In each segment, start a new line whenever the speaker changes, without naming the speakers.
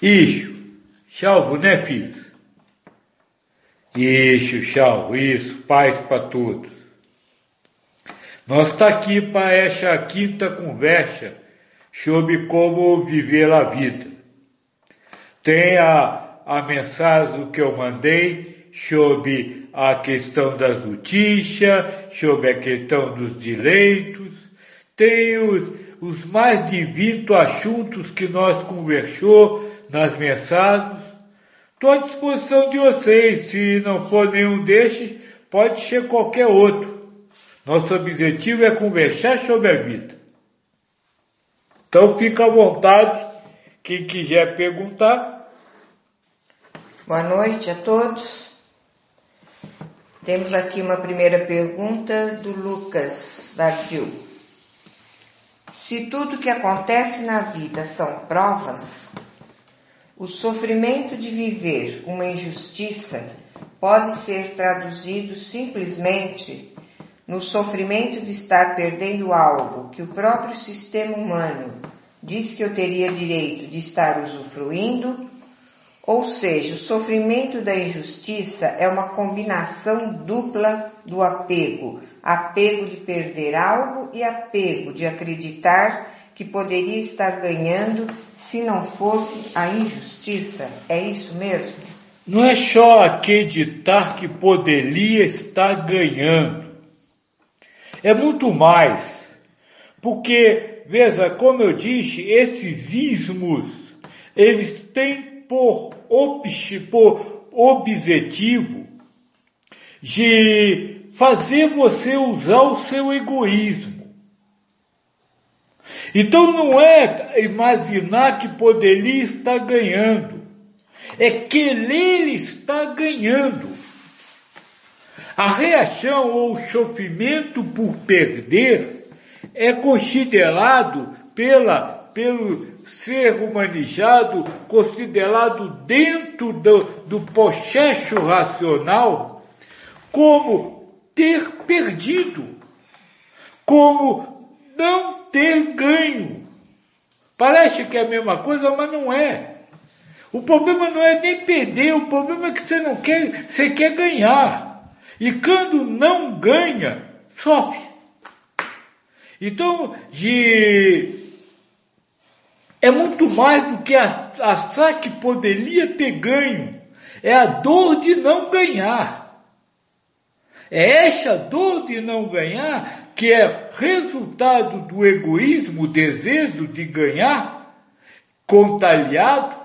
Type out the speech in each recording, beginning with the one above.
Isso. Chalvo, né, filho? Isso, Chalvo, isso. Paz para todos. Nós está aqui para essa quinta conversa sobre como viver a vida. Tem a, a mensagem que eu mandei sobre a questão das notícias, sobre a questão dos direitos. Tem os, os mais de 20 assuntos que nós conversou nas mensagens. Estou à disposição de vocês. Se não for nenhum destes, pode ser qualquer outro. Nosso objetivo é conversar sobre a vida. Então fica à vontade, quem quiser perguntar.
Boa noite a todos. Temos aqui uma primeira pergunta do Lucas Bardil. Se tudo que acontece na vida são provas, o sofrimento de viver uma injustiça pode ser traduzido simplesmente no sofrimento de estar perdendo algo que o próprio sistema humano diz que eu teria direito de estar usufruindo, ou seja, o sofrimento da injustiça é uma combinação dupla do apego, apego de perder algo e apego de acreditar que poderia estar ganhando se não fosse a injustiça. É isso mesmo?
Não é só acreditar que poderia estar ganhando é muito mais. Porque, veja, como eu disse, esses ismos, eles têm por, por objetivo de fazer você usar o seu egoísmo. Então não é imaginar que poderia estar ganhando, é querer estar ganhando. A reação ou sofrimento por perder é considerado pela, pelo ser humanizado, considerado dentro do, do processo racional como ter perdido, como não ter ganho. Parece que é a mesma coisa, mas não é. O problema não é nem perder, o problema é que você não quer, você quer ganhar. E quando não ganha, sofre. Então, de, é muito mais do que achar que poderia ter ganho. É a dor de não ganhar. É essa dor de não ganhar que é resultado do egoísmo, desejo de ganhar, contalhado,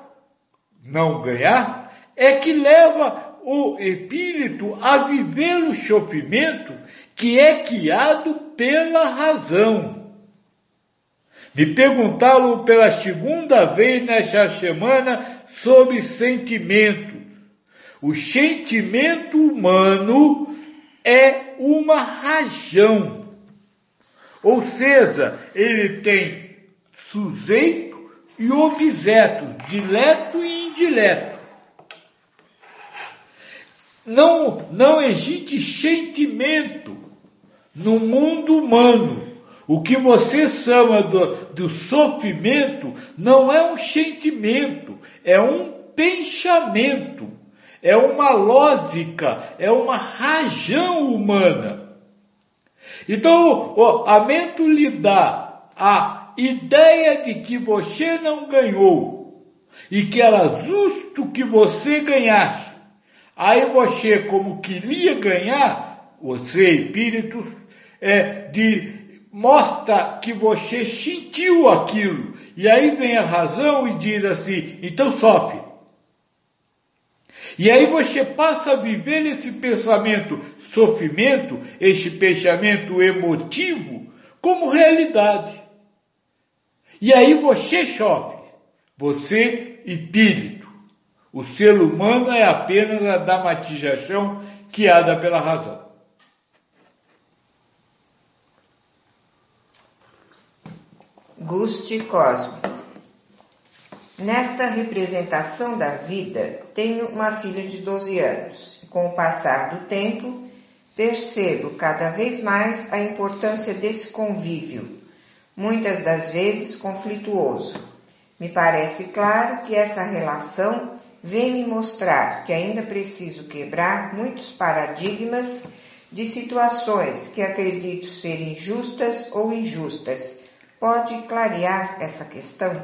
não ganhar, é que leva o espírito a viver o sofrimento que é guiado pela razão. Me perguntaram pela segunda vez nesta semana sobre sentimentos. O sentimento humano é uma razão. Ou seja, ele tem sujeito e objeto, direto e indireto. Não, não existe sentimento no mundo humano. O que você chama do, do sofrimento não é um sentimento, é um pensamento, é uma lógica, é uma razão humana. Então, a mente lhe dá a ideia de que você não ganhou e que era justo que você ganhasse. Aí você, como queria ganhar, você, espírito, é, de, mostra que você sentiu aquilo. E aí vem a razão e diz assim, então sofre. E aí você passa a viver esse pensamento sofrimento, esse pensamento emotivo, como realidade. E aí você sofre. Você, espírito. O ser humano é apenas a dramatização guiada pela razão.
Guste Cosmo. Nesta representação da vida, tenho uma filha de 12 anos. Com o passar do tempo, percebo cada vez mais a importância desse convívio, muitas das vezes conflituoso Me parece claro que essa relação vem me mostrar que ainda preciso quebrar muitos paradigmas de situações que acredito serem justas ou injustas. Pode clarear essa questão?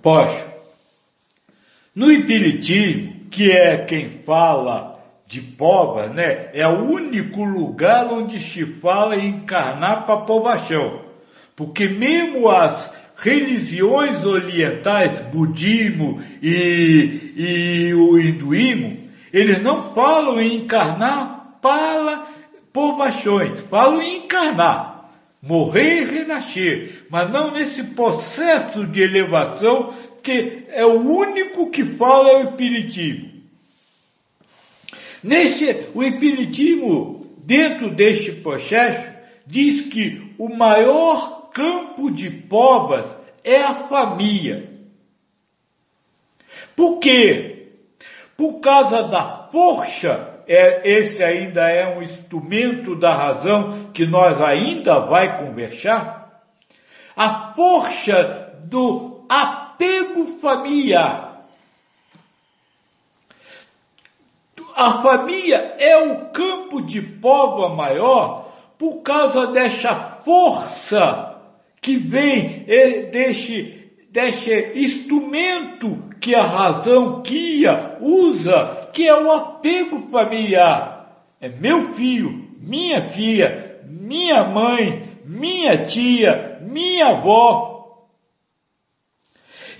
Posso. No Espiritismo, que é quem fala de pova, né? É o único lugar onde se fala em encarnar para povação. Porque mesmo as religiões orientais, budismo e, e o hinduísmo, eles não falam em encarnar para povações, falam em encarnar, morrer e renascer, mas não nesse processo de elevação que é o único que fala o Espiritismo. Nesse, o Espiritismo, dentro deste processo, diz que o maior campo de provas é a família. Por quê? Por causa da força, é, esse ainda é um instrumento da razão que nós ainda vai conversar, a força do apego familiar. A família é o campo de prova maior por causa dessa força que vem deste, deste instrumento que a razão guia, usa, que é o apego familiar. É meu filho, minha filha, minha mãe, minha tia, minha avó,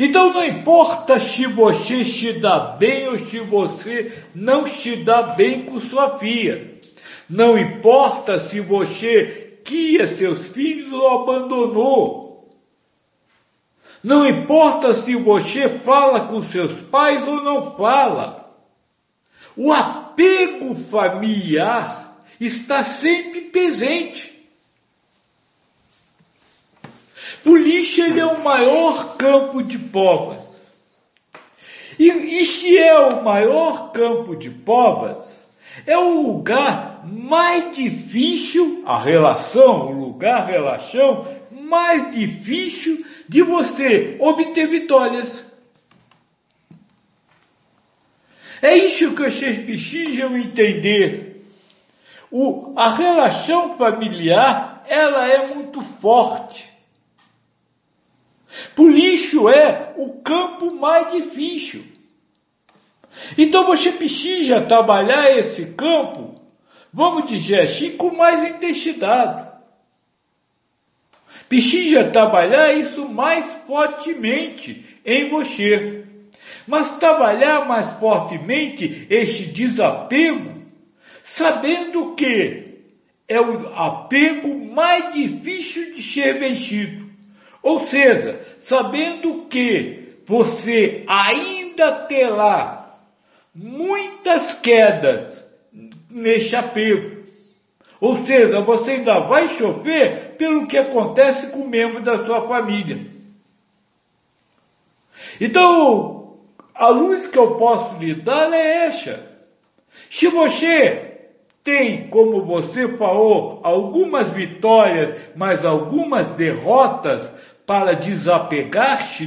então não importa se você se dá bem ou se você não se dá bem com sua filha. Não importa se você guia seus filhos ou abandonou. Não importa se você fala com seus pais ou não fala. O apego familiar está sempre presente. O lixo ele é o maior campo de povas. E, e se é o maior campo de povas, é o lugar mais difícil, a relação, o lugar, relação, mais difícil de você obter vitórias. É isso que vocês precisam entender. O, a relação familiar, ela é muito forte. Lixo é o campo mais difícil. Então você precisa trabalhar esse campo, vamos dizer assim, com mais intensidade. Precisa trabalhar isso mais fortemente em você. Mas trabalhar mais fortemente este desapego, sabendo que é o apego mais difícil de ser vencido. Ou seja, sabendo que você ainda terá muitas quedas neste apego. Ou seja, você ainda vai chover pelo que acontece com membros da sua família. Então, a luz que eu posso lhe dar é essa. Se você tem, como você falou, algumas vitórias, mas algumas derrotas, para desapegar-se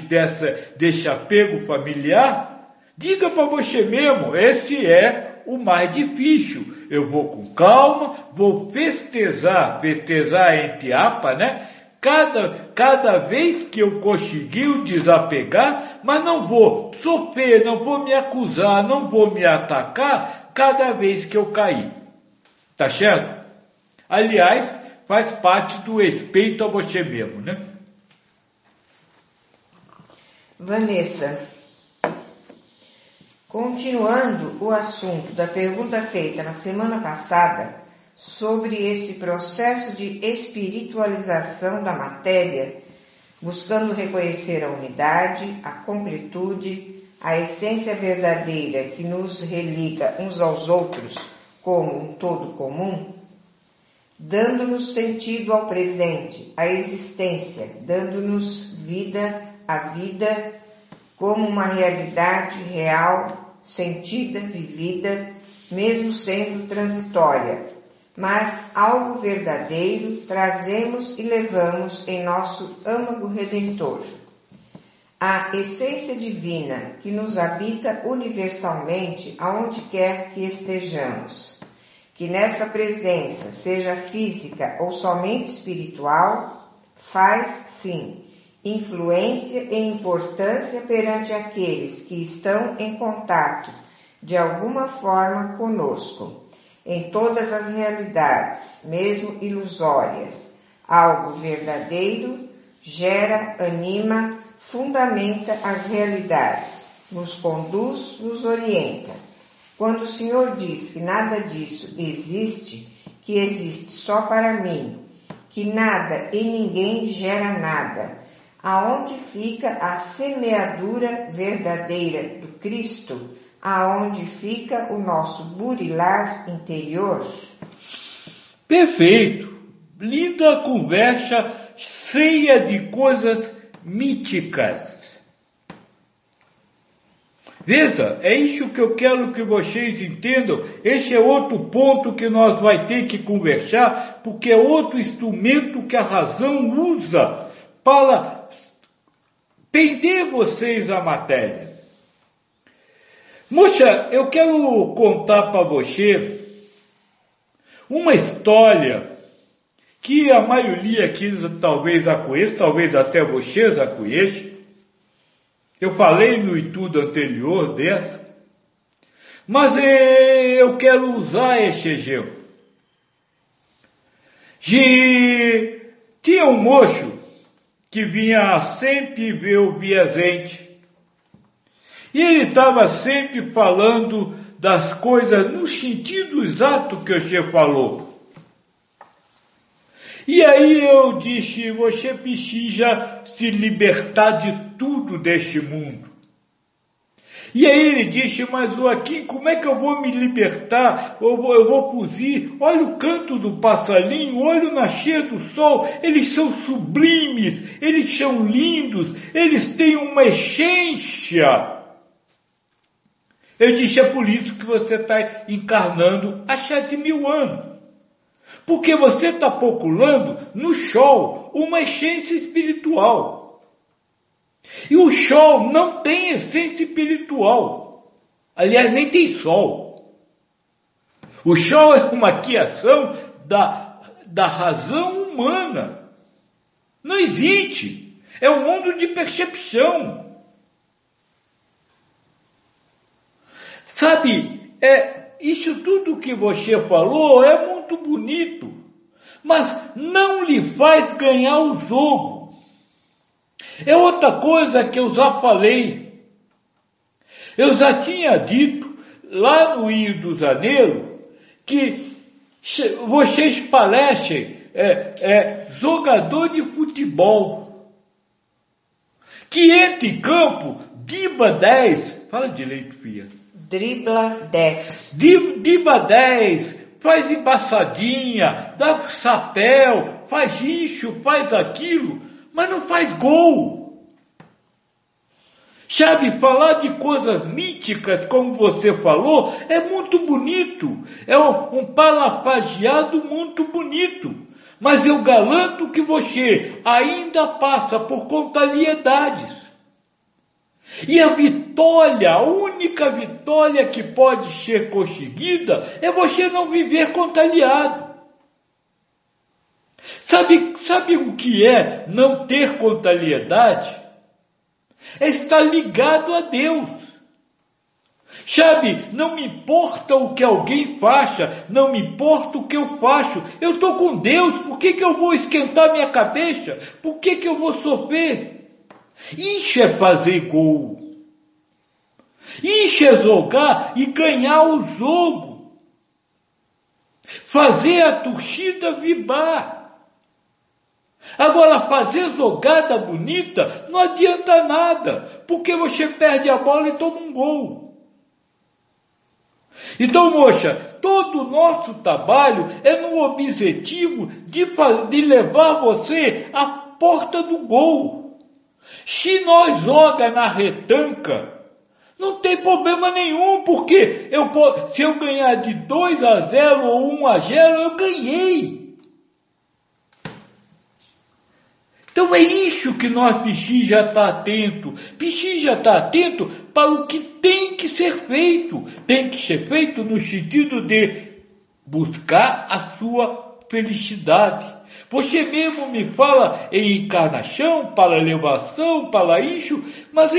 desse apego familiar, diga para você mesmo, esse é o mais difícil. Eu vou com calma, vou festejar, festejar entre apa, né? Cada, cada vez que eu conseguir desapegar, mas não vou sofrer, não vou me acusar, não vou me atacar cada vez que eu cair. Tá certo? Aliás, faz parte do respeito a você mesmo, né?
Vanessa, continuando o assunto da pergunta feita na semana passada sobre esse processo de espiritualização da matéria, buscando reconhecer a unidade, a completude, a essência verdadeira que nos religa uns aos outros como um todo comum, dando-nos sentido ao presente, à existência, dando-nos vida a vida como uma realidade real, sentida, vivida, mesmo sendo transitória, mas algo verdadeiro trazemos e levamos em nosso âmago redentor. a essência divina que nos habita universalmente aonde quer que estejamos. Que nessa presença, seja física ou somente espiritual, faz sim influência e importância perante aqueles que estão em contato de alguma forma conosco, em todas as realidades, mesmo ilusórias. Algo verdadeiro gera, anima, fundamenta as realidades, nos conduz, nos orienta. Quando o Senhor diz que nada disso existe, que existe só para mim, que nada e ninguém gera nada, aonde fica a semeadura verdadeira do Cristo, aonde fica o nosso burilar interior?
Perfeito! Linda conversa cheia de coisas míticas. Veja, é isso que eu quero que vocês entendam. Esse é outro ponto que nós vai ter que conversar, porque é outro instrumento que a razão usa para prender vocês à matéria. Moça, eu quero contar para você uma história que a maioria aqui talvez a conheça, talvez até vocês a conheçam. Eu falei no estudo anterior dessa, mas eh, eu quero usar esse exemplo. De, tinha um moço que vinha sempre ver o Biazente. E ele estava sempre falando das coisas no sentido exato que você falou. E aí eu disse, você precisa se libertar de tudo deste mundo. E aí ele disse, mas Joaquim, como é que eu vou me libertar? Eu vou, eu vou fugir. Olha o canto do passarinho, olha o nascer do sol. Eles são sublimes, eles são lindos, eles têm uma essência. Eu disse, é por isso que você está encarnando há sete mil anos. Porque você está procurando no show uma essência espiritual. E o show não tem essência espiritual. Aliás, nem tem sol. O show é uma criação da, da razão humana. Não existe. É um mundo de percepção. Sabe, é, isso tudo que você falou é muito bonito, mas não lhe faz ganhar o jogo. É outra coisa que eu já falei. Eu já tinha dito lá no Rio do Janeiro que vocês parecem é, é, jogador de futebol. Que entra em campo, diba 10, fala direito, filha
Dribla 10.
Dribla 10, faz embaçadinha, dá chapéu, faz isso, faz aquilo, mas não faz gol. Sabe, falar de coisas míticas, como você falou, é muito bonito. É um, um palafagiado muito bonito. Mas eu garanto que você ainda passa por contrariedades. E a vitória, a única vitória que pode ser conseguida é você não viver contrariado. Sabe, sabe o que é não ter contrariedade? É estar ligado a Deus. Sabe, não me importa o que alguém faça, não me importa o que eu faço. Eu estou com Deus, por que, que eu vou esquentar minha cabeça? Por que, que eu vou sofrer? Isso é fazer gol. Isso é jogar e ganhar o jogo. Fazer a torcida vibrar. Agora, fazer jogada bonita não adianta nada, porque você perde a bola e toma um gol. Então, moça, todo o nosso trabalho é no objetivo de, de levar você à porta do gol. Se nós joga na retanca, não tem problema nenhum, porque eu, se eu ganhar de 2 a 0 ou 1 a 0, eu ganhei. Então é isso que nós bichinhos já está atento. Bichinho já está atento para o que tem que ser feito. Tem que ser feito no sentido de buscar a sua felicidade. Você mesmo me fala em encarnação, para elevação, para isso, mas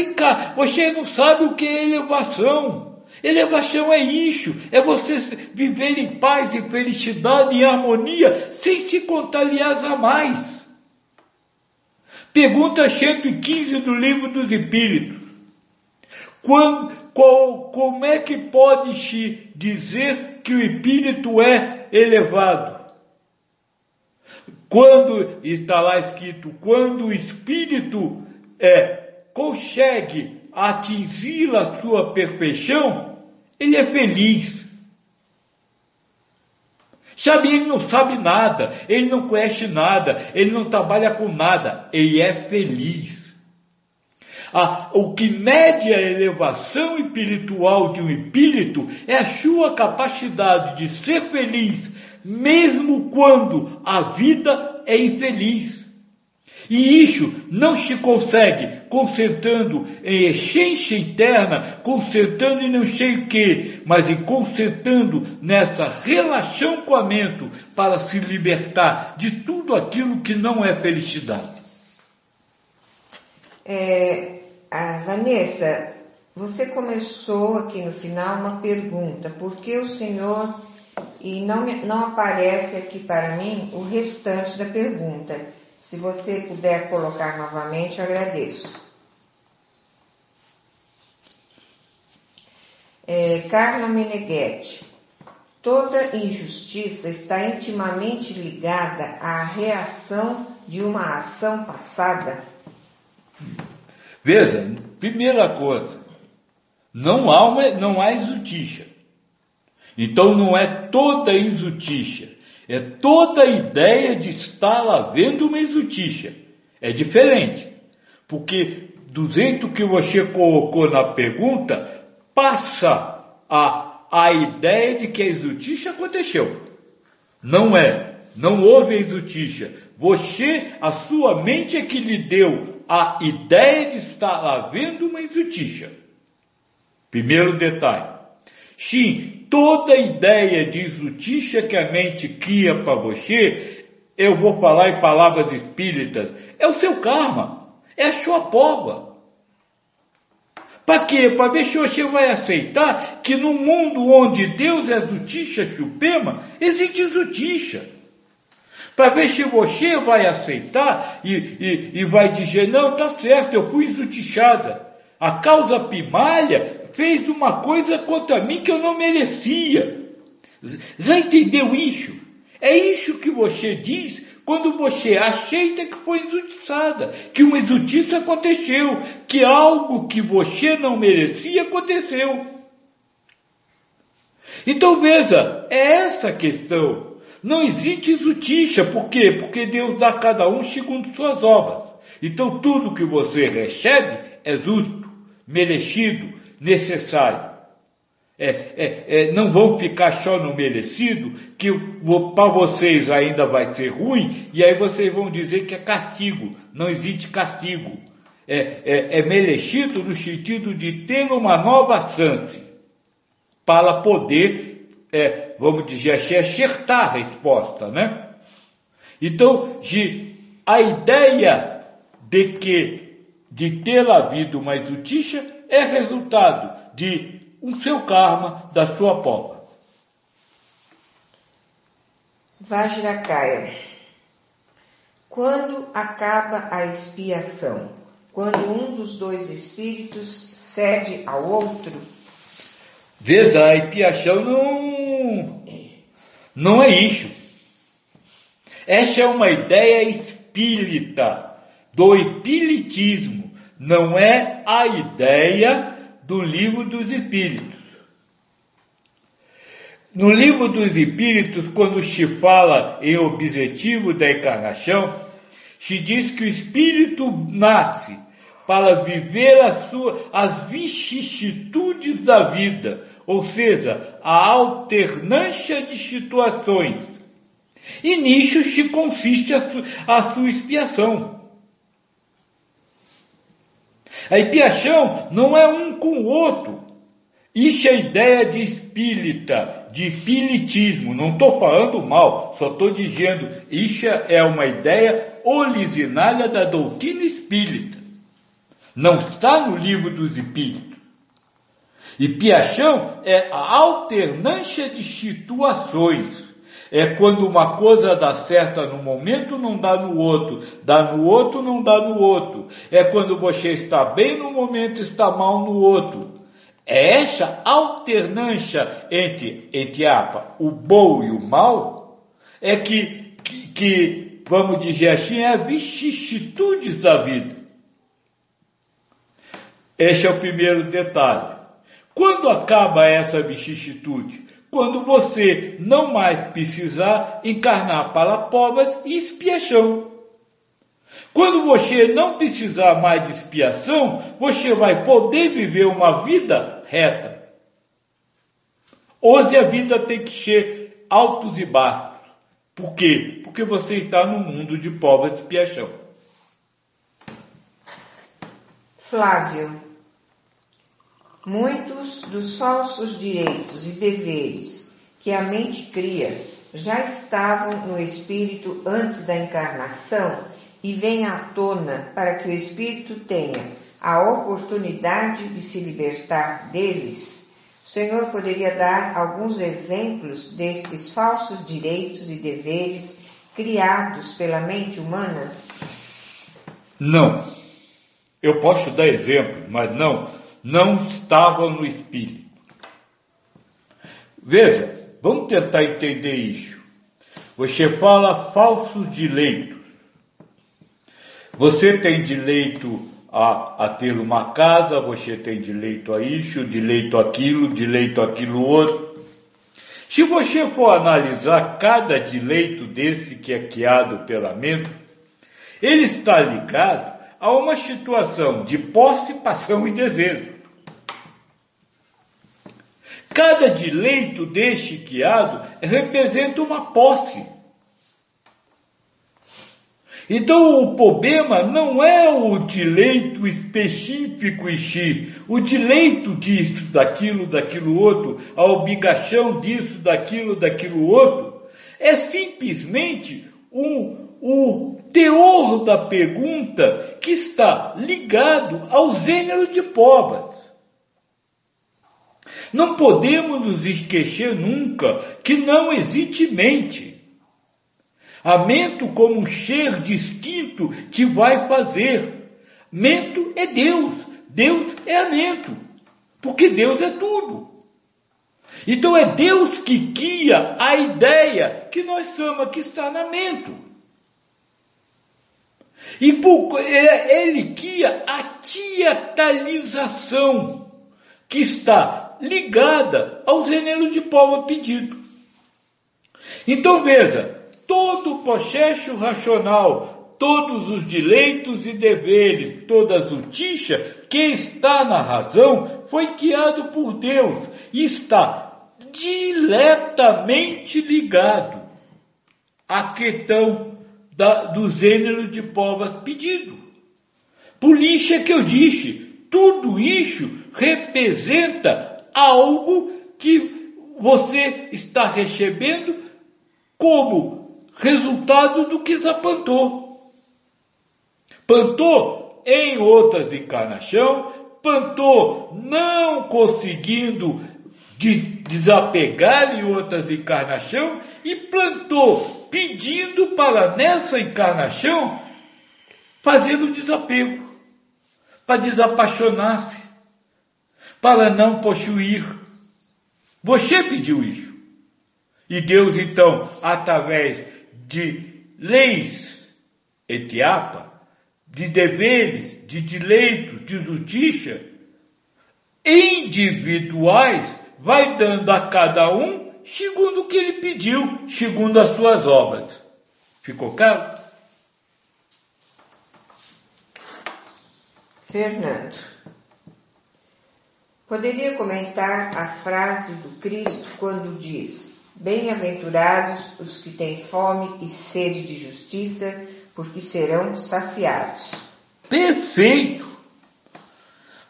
você não sabe o que é elevação. Elevação é isso, é você viver em paz, em felicidade, em harmonia, sem se contagiar mais. Pergunta 115 do livro dos Espíritos. Quando, qual, como é que pode se dizer que o espírito é elevado? Quando está lá escrito, quando o espírito é, consegue atingir a sua perfeição, ele é feliz. Sabe, ele não sabe nada, ele não conhece nada, ele não trabalha com nada, ele é feliz. Ah, o que mede a elevação espiritual de um espírito é a sua capacidade de ser feliz, mesmo quando a vida é infeliz. E isso não se consegue concentrando em essência interna, concentrando em não sei o que, mas em concentrando nessa relação com a mente para se libertar de tudo aquilo que não é felicidade.
É, Vanessa, você começou aqui no final uma pergunta, por que o Senhor, e não, não aparece aqui para mim o restante da pergunta. Se você puder colocar novamente, agradeço. É, Carla Meneghetti. Toda injustiça está intimamente ligada à reação de uma ação passada?
Veja, primeira coisa, não há, uma, não há injustiça. Então não é toda injustiça. É toda a ideia de estar lá vendo uma injustiça. É diferente. Porque do jeito que você colocou na pergunta, passa a, a ideia de que a injustiça aconteceu. Não é. Não houve a injustiça. Você, a sua mente é que lhe deu a ideia de estar lá vendo uma injustiça. Primeiro detalhe. Sim, toda ideia de injustiça que a mente cria para você, eu vou falar em palavras espíritas, é o seu karma, é a sua prova. Para quê? Para ver se você vai aceitar que no mundo onde Deus é justiça suprema, existe justiça. Para ver se você vai aceitar e, e, e vai dizer, não, tá certo, eu fui injustiçada. A causa primária fez uma coisa contra mim que eu não merecia. Já entendeu isso? É isso que você diz quando você aceita que foi injustiçada, que uma injustiça aconteceu, que algo que você não merecia aconteceu. Então veja, é essa a questão. Não existe injustiça, por quê? Porque Deus dá a cada um segundo suas obras. Então tudo que você recebe é justo, merecido, necessário. É, é, é, não vão ficar só no merecido, que para vocês ainda vai ser ruim, e aí vocês vão dizer que é castigo. Não existe castigo. É, é, é merecido no sentido de ter uma nova chance para poder, é, vamos dizer assim, acertar a resposta, né? Então, de, a ideia de que de ter havido uma justiça é resultado de um seu karma, da sua popa.
Vajrakaya. Quando acaba a expiação? Quando um dos dois espíritos cede ao outro?
Veja, a expiação não, não é isso. Essa é uma ideia espírita, do espiritismo não é a ideia do livro dos Espíritos. No livro dos Espíritos, quando se fala em objetivo da encarnação, se diz que o Espírito nasce para viver sua, as vicissitudes da vida, ou seja, a alternância de situações. E nisso se consiste a, su, a sua expiação. A expiação não é um com o outro. Isso é ideia de espírita, de espiritismo. Não estou falando mal, só estou dizendo, isso é uma ideia originária da doutrina espírita. Não está no livro dos espíritos. E piachão é a alternância de situações. É quando uma coisa dá certo no momento, não dá no outro. Dá no outro, não dá no outro. É quando você está bem no momento, está mal no outro. É essa alternância entre, entre apa, o bom e o mal, é que, que, que vamos dizer assim, é a vicissitudes da vida. Este é o primeiro detalhe. Quando acaba essa vicissitude? Quando você não mais precisar encarnar para povas e expiação. Quando você não precisar mais de expiação, você vai poder viver uma vida reta. Hoje a vida tem que ser altos e baixos. Por quê? Porque você está no mundo de povas e expiação.
Flávio, muitos dos falsos direitos e deveres que a mente cria já estavam no espírito antes da encarnação e vêm à tona para que o espírito tenha a oportunidade de se libertar deles. O Senhor poderia dar alguns exemplos destes falsos direitos e deveres criados pela mente humana?
Não. Eu posso dar exemplo, mas não, não estavam no espírito. Veja, vamos tentar entender isso. Você fala falsos direitos. Você tem direito a, a ter uma casa, você tem direito a isso, direito àquilo, direito àquilo outro. Se você for analisar cada direito desse que é criado pela mente, ele está ligado a uma situação de posse, paixão e desejo. Cada direito deste criado representa uma posse. Então o problema não é o direito específico em si, o direito disso, daquilo, daquilo outro, a obrigação disso, daquilo, daquilo outro, é simplesmente um, o teor da pergunta que está ligado ao gênero de povas. Não podemos nos esquecer nunca que não existe mente. A como um ser distinto que vai fazer. Mento é Deus. Deus é a mento. Porque Deus é tudo. Então é Deus que guia a ideia que nós somos, que está na mento. E por, é, ele guia a teatralização que está ligada ao gênero de povo pedido. Então veja, todo o processo racional, todos os direitos e deveres, toda a justiça que está na razão foi criado por Deus e está diretamente ligado à questão da, do gênero de povas pedido. Por isso é que eu disse, tudo isso representa algo que você está recebendo como resultado do que já plantou. Em outras encarnações, plantou não conseguindo de desapegar em outras encarnações e plantou pedindo para nessa encarnação fazer o desapego, para desapaixonar-se, para não possuir. Você pediu isso. E Deus então, através de leis etiapa, de deveres, de direitos, de justiça, individuais, vai dando a cada um segundo o que ele pediu, segundo as suas obras. Ficou claro?
Fernando, poderia comentar a frase do Cristo quando diz: Bem-aventurados os que têm fome e sede de justiça, porque serão saciados.
Perfeito!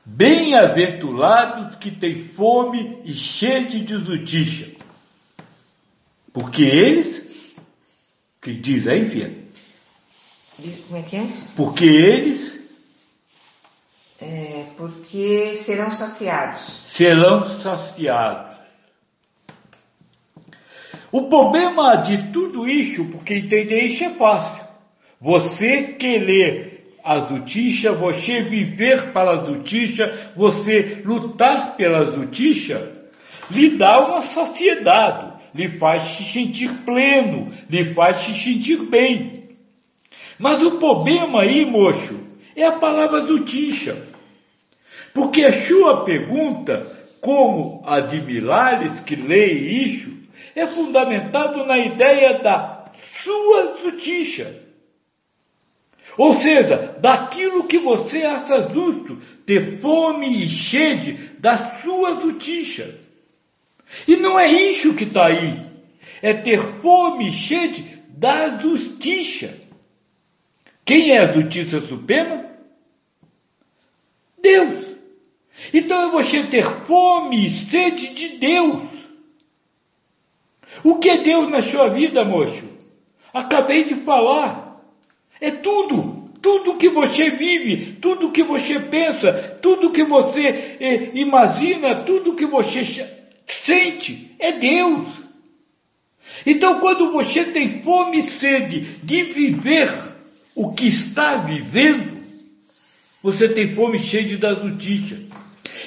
Bem-aventurados que têm fome e sede de justiça, porque eles, que diz aí, filha?
Como é que é?
Porque eles
é, porque serão saciados.
Serão saciados. O problema de tudo isso, porque entender isso é fácil. Você querer a justiça, você viver para a justiça, você lutar pela justiça, lhe dá uma saciedade, lhe faz se sentir pleno, lhe faz se sentir bem. Mas o problema aí, moço, é a palavra justiça. Porque a sua pergunta, como a de Milares, que lê isso, é fundamentado na ideia da sua justiça. Ou seja, daquilo que você acha justo, ter fome e sede da sua justiça. E não é isso que está aí. É ter fome e sede da justiça. Quem é a justiça suprema? Deus. Então é você ter fome e sede de Deus. O que é Deus na sua vida, moço? Acabei de falar. É tudo. Tudo que você vive, tudo que você pensa, tudo que você eh, imagina, tudo que você sente, é Deus. Então quando você tem fome e sede de viver o que está vivendo, você tem fome e sede da justiça.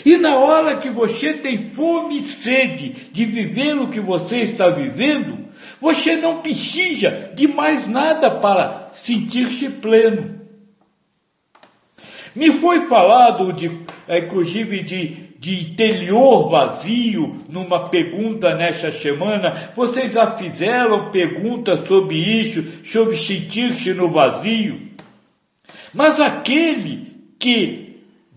E na hora que você tem fome e sede de viver o que você está vivendo, você não precisa de mais nada para sentir-se pleno. Me foi falado de, é, inclusive de, de interior vazio numa pergunta nesta semana. Vocês já fizeram perguntas sobre isso, sobre sentir-se no vazio. Mas aquele que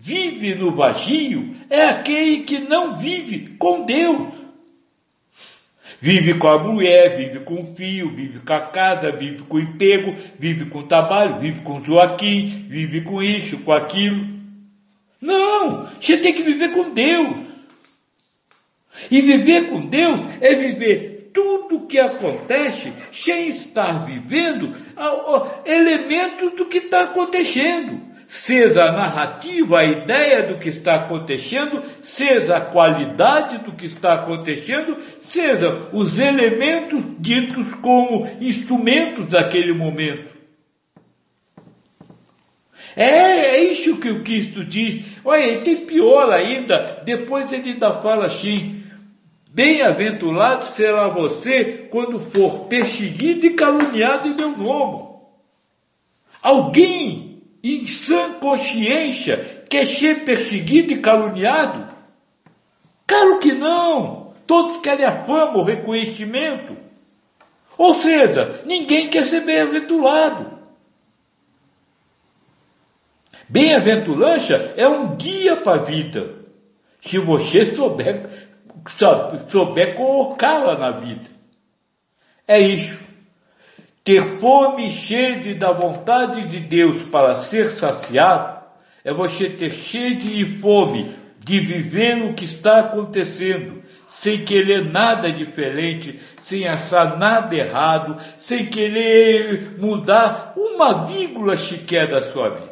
vive no vazio é aquele que não vive com Deus. Vive com a mulher, vive com o filho, vive com a casa, vive com o emprego, vive com o trabalho, vive com Joaquim, vive com isso, com aquilo. Não! Você tem que viver com Deus. E viver com Deus é viver tudo que acontece sem estar vivendo elementos do que está acontecendo seja a narrativa, a ideia do que está acontecendo, seja a qualidade do que está acontecendo, seja os elementos ditos como instrumentos daquele momento. É, é isso que o Cristo diz. Olha, tem pior ainda, depois ele ainda fala assim, bem-aventurado será você quando for perseguido e caluniado em meu nome. Alguém em sã consciência, quer ser perseguido e caluniado? Claro que não! Todos querem a fama, o reconhecimento. Ou seja, ninguém quer ser bem-aventurado. Bem-aventurança é um guia para a vida. Se você souber, souber colocá-la na vida. É isso. Ter fome sede da vontade de Deus para ser saciado é você ter sede e fome de viver o que está acontecendo, sem querer nada diferente, sem achar nada errado, sem querer mudar uma vírgula sequer da sua vida.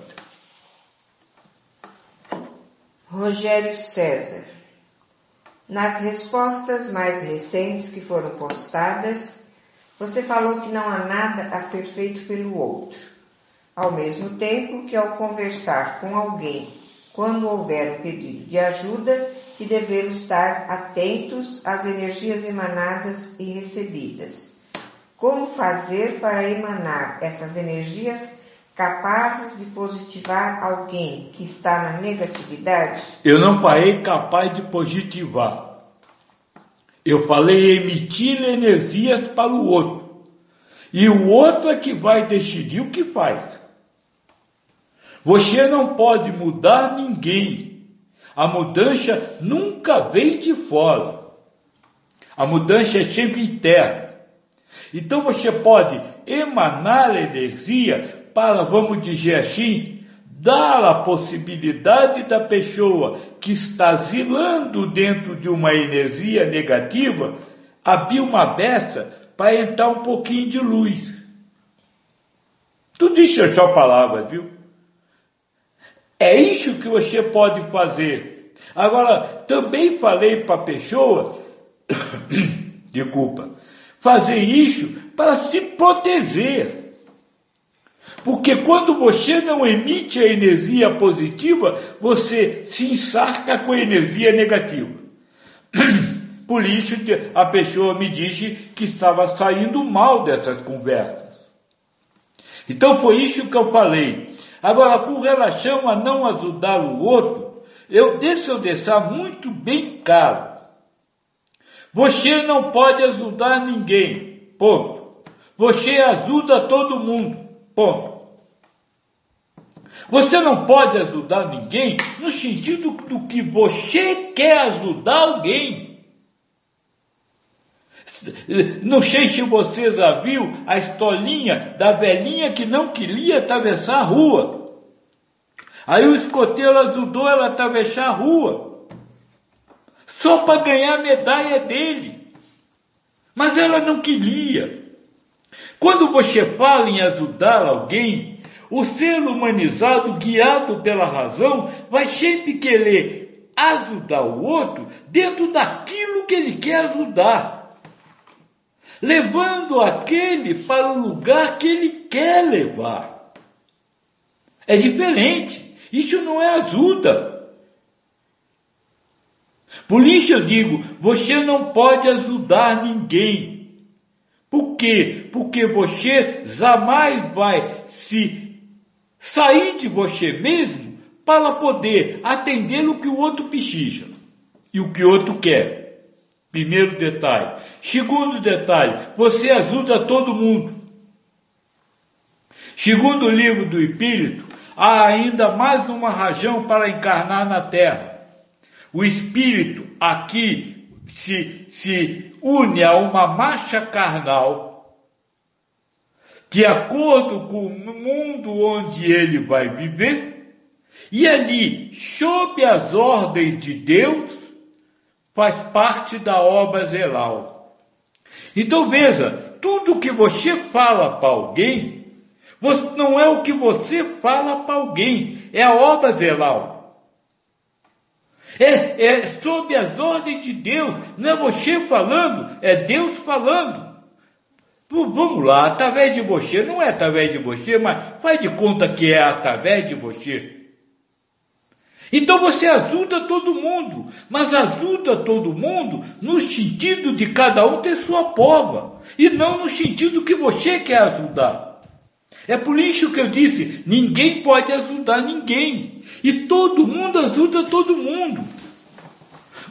Rogério César. Nas respostas mais recentes que foram postadas, você falou que não há nada a ser feito pelo outro, ao mesmo tempo que ao conversar com alguém, quando houver um pedido de ajuda, que devemos estar atentos às energias emanadas e recebidas. Como fazer para emanar essas energias capazes de positivar alguém que está na negatividade?
Eu não falei capaz de positivar. Eu falei emitir energias para o outro. E o outro é que vai decidir o que faz. Você não pode mudar ninguém. A mudança nunca vem de fora. A mudança é sempre interna. Então você pode emanar energia para, vamos dizer assim, dá a possibilidade da pessoa que está zilando dentro de uma energia negativa abrir uma beça para entrar um pouquinho de luz. Tudo isso é só palavras, viu? É isso que você pode fazer. Agora, também falei para a pessoa, desculpa, fazer isso para se proteger. Porque quando você não emite a energia positiva, você se ensarca com a energia negativa. Por isso a pessoa me disse que estava saindo mal dessas conversas. Então foi isso que eu falei. Agora, com relação a não ajudar o outro, eu deixo eu deixar muito bem claro. Você não pode ajudar ninguém. Ponto. Você ajuda todo mundo. Ponto. Você não pode ajudar ninguém no sentido do que você quer ajudar alguém. Não sei se você já viu a historinha da velhinha que não queria atravessar a rua. Aí o escoteiro ajudou ela a atravessar a rua. Só para ganhar a medalha dele. Mas ela não queria. Quando você fala em ajudar alguém, o ser humanizado, guiado pela razão, vai sempre querer ajudar o outro dentro daquilo que ele quer ajudar levando aquele para o lugar que ele quer levar. É diferente. Isso não é ajuda. Por isso eu digo, você não pode ajudar ninguém. Quê? Porque você jamais vai se sair de você mesmo para poder atender o que o outro precisa e o que o outro quer. Primeiro detalhe. Segundo detalhe, você ajuda todo mundo. Segundo o livro do Espírito, há ainda mais uma razão para encarnar na Terra. O Espírito aqui se, se une a uma marcha carnal, de acordo com o mundo onde ele vai viver, e ali, sob as ordens de Deus, faz parte da obra zelal. Então veja, tudo que você fala para alguém, não é o que você fala para alguém, é a obra zelal. É, é sob as ordens de Deus, não é você falando, é Deus falando. Vamos lá, através de você, não é através de você, mas faz de conta que é através de você. Então você ajuda todo mundo, mas ajuda todo mundo no sentido de cada um ter sua prova, e não no sentido que você quer ajudar. É por isso que eu disse, ninguém pode ajudar ninguém, e todo mundo ajuda todo mundo.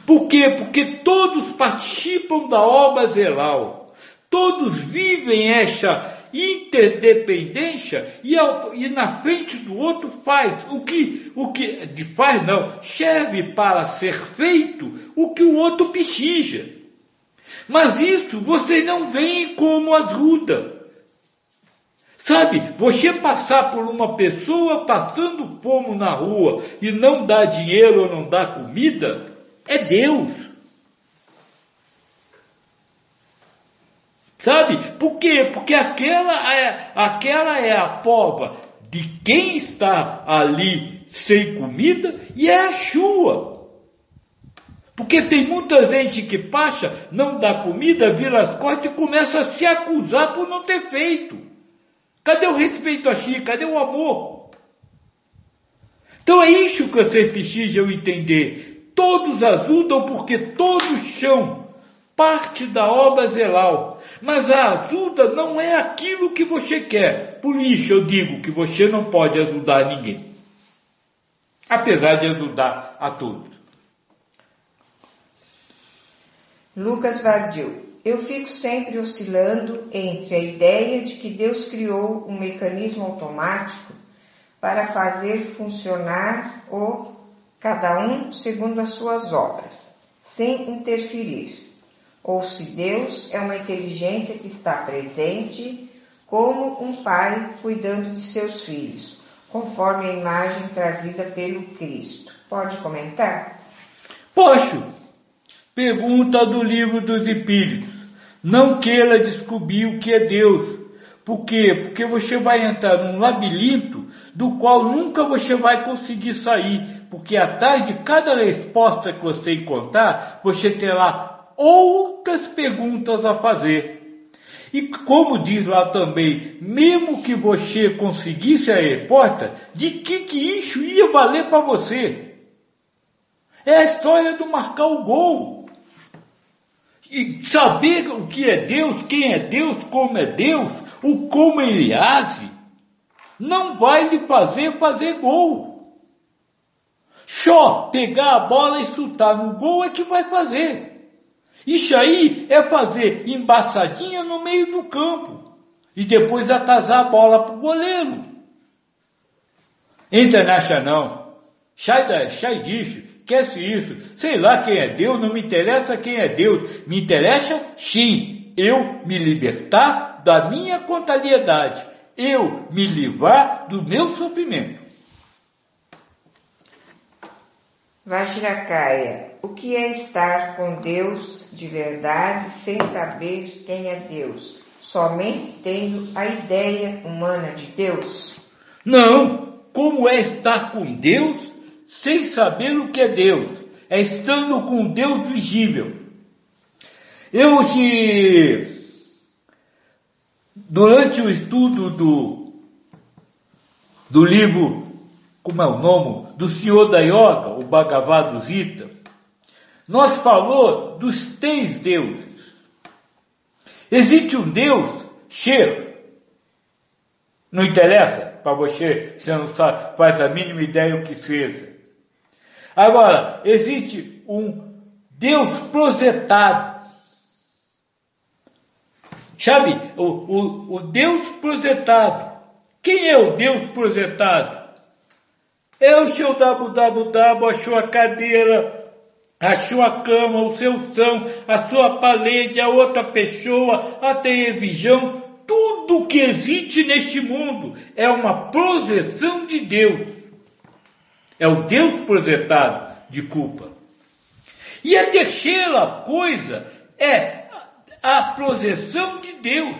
Por quê? Porque todos participam da obra zeral, todos vivem essa interdependência e, ao, e na frente do outro faz o que, o que, de faz não, serve para ser feito o que o outro precisa. Mas isso vocês não veem como ajuda. Sabe, você passar por uma pessoa passando fome na rua e não dá dinheiro ou não dá comida, é Deus. Sabe? Por quê? Porque aquela é, aquela é a prova de quem está ali sem comida e é a sua. Porque tem muita gente que passa, não dá comida, vira as costas e começa a se acusar por não ter feito. Cadê o respeito a si? Cadê o amor? Então é isso que vocês precisam entender. Todos ajudam porque todos são parte da obra zelal. Mas a ajuda não é aquilo que você quer. Por isso eu digo que você não pode ajudar ninguém. Apesar de ajudar a todos.
Lucas Vardil. Eu fico sempre oscilando entre a ideia de que Deus criou um mecanismo automático para fazer funcionar o cada um segundo as suas obras, sem interferir ou se Deus é uma inteligência que está presente, como um pai cuidando de seus filhos, conforme a imagem trazida pelo Cristo. Pode comentar?
Posso. Pergunta do livro dos Espíritos. Não queira descobrir o que é Deus. Por quê? Porque você vai entrar num labirinto do qual nunca você vai conseguir sair. Porque atrás de cada resposta que você encontrar, você terá outras perguntas a fazer. E como diz lá também, mesmo que você conseguisse a resposta, de que que isso ia valer para você? É a história do marcar o gol. E saber o que é Deus, quem é Deus, como é Deus, o como ele age, não vai lhe fazer fazer gol. Só pegar a bola e chutar no gol é que vai fazer. Isso aí é fazer embaçadinha no meio do campo e depois atrasar a bola para o goleiro. Internacional, sai, da, sai disso, esquece isso, sei lá quem é Deus, não me interessa quem é Deus, me interessa sim eu me libertar da minha contabilidade, eu me livrar do meu sofrimento.
Vajracaya, o que é estar com Deus de verdade sem saber quem é Deus, somente tendo a ideia humana de Deus?
Não, como é estar com Deus sem saber o que é Deus? É estando com Deus visível. Eu te, durante o estudo do, do livro como é o nome, do Senhor da Yoga, o Bhagavad Gita, nós falou dos três deuses. Existe um Deus, cheio. Não interessa para você, você não sabe, faz a mínima ideia o que seja. Agora, existe um Deus projetado. Sabe, o, o, o Deus projetado. Quem é o Deus projetado? O seu dabu-dabu-dabu, a sua cadeira, a sua cama, o seu são, a sua parede, a outra pessoa, a televisão, tudo que existe neste mundo é uma projeção de Deus. É o Deus projetado de culpa. E a terceira coisa é a projeção de Deus.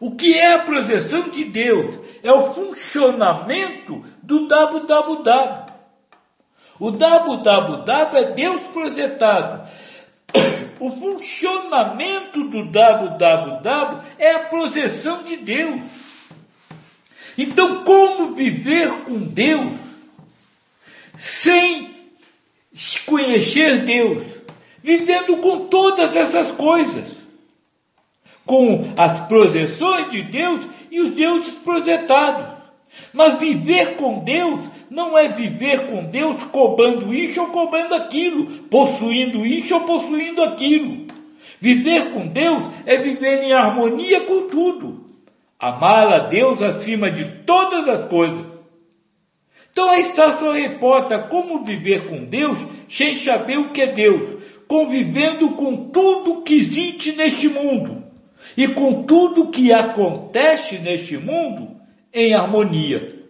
O que é a projeção de Deus? É o funcionamento do www. O www é Deus projetado. O funcionamento do www é a projeção de Deus. Então, como viver com Deus sem conhecer Deus? Vivendo com todas essas coisas com as projeções de Deus e os deuses projetados. Mas viver com Deus não é viver com Deus cobrando isso ou cobrando aquilo, possuindo isso ou possuindo aquilo. Viver com Deus é viver em harmonia com tudo. Amar a Deus acima de todas as coisas. Então aí está sua como viver com Deus sem saber o que é Deus, convivendo com tudo que existe neste mundo e com tudo que acontece neste mundo em harmonia.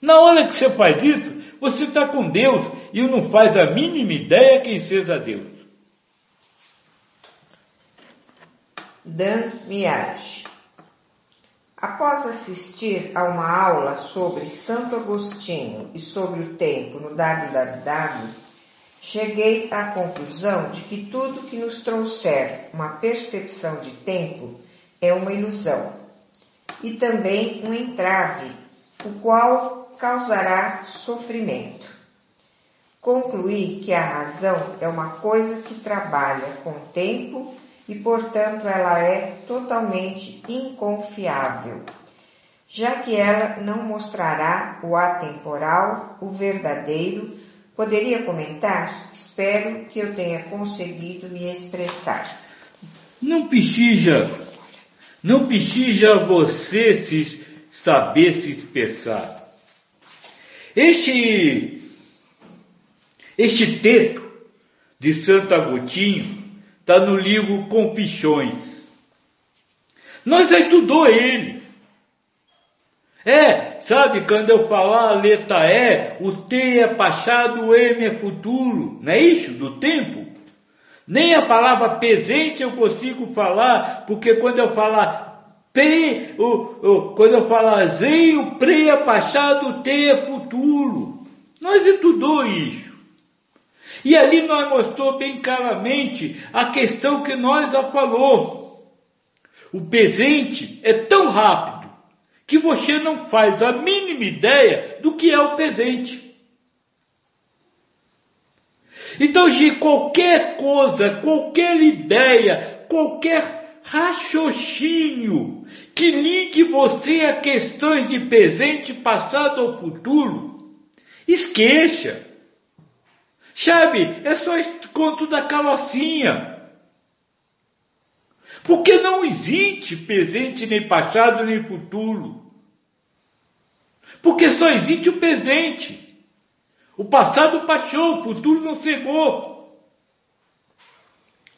Na hora que você faz isso, você está com Deus e não faz a mínima ideia quem seja Deus.
Dan Miage Após assistir a uma aula sobre Santo Agostinho e sobre o tempo no www, cheguei à conclusão de que tudo que nos trouxer uma percepção de tempo é uma ilusão e também um entrave, o qual causará sofrimento. Concluí que a razão é uma coisa que trabalha com tempo e, portanto, ela é totalmente inconfiável, já que ela não mostrará o atemporal, o verdadeiro, Poderia comentar? Espero que eu tenha conseguido me expressar.
Não precisa, não precisa você se saber se expressar. Este, este texto de Santo Agostinho está no livro Confissões. Nós já estudou ele. É, sabe, quando eu falar a letra E, o T é passado, o M é futuro, não é isso? Do tempo. Nem a palavra presente eu consigo falar, porque quando eu falar P, o, o, quando eu falar Z, o pre é passado, o T é futuro. Nós estudou isso. E ali nós mostrou bem claramente a questão que nós já falou. O presente é tão rápido que você não faz a mínima ideia do que é o presente. Então, de qualquer coisa, qualquer ideia, qualquer raciocínio que ligue você a questões de presente, passado ou futuro, esqueça. Sabe, é só esse conto da carrocinha. Porque não existe presente, nem passado, nem futuro. Porque só existe o presente. O passado passou, o futuro não chegou.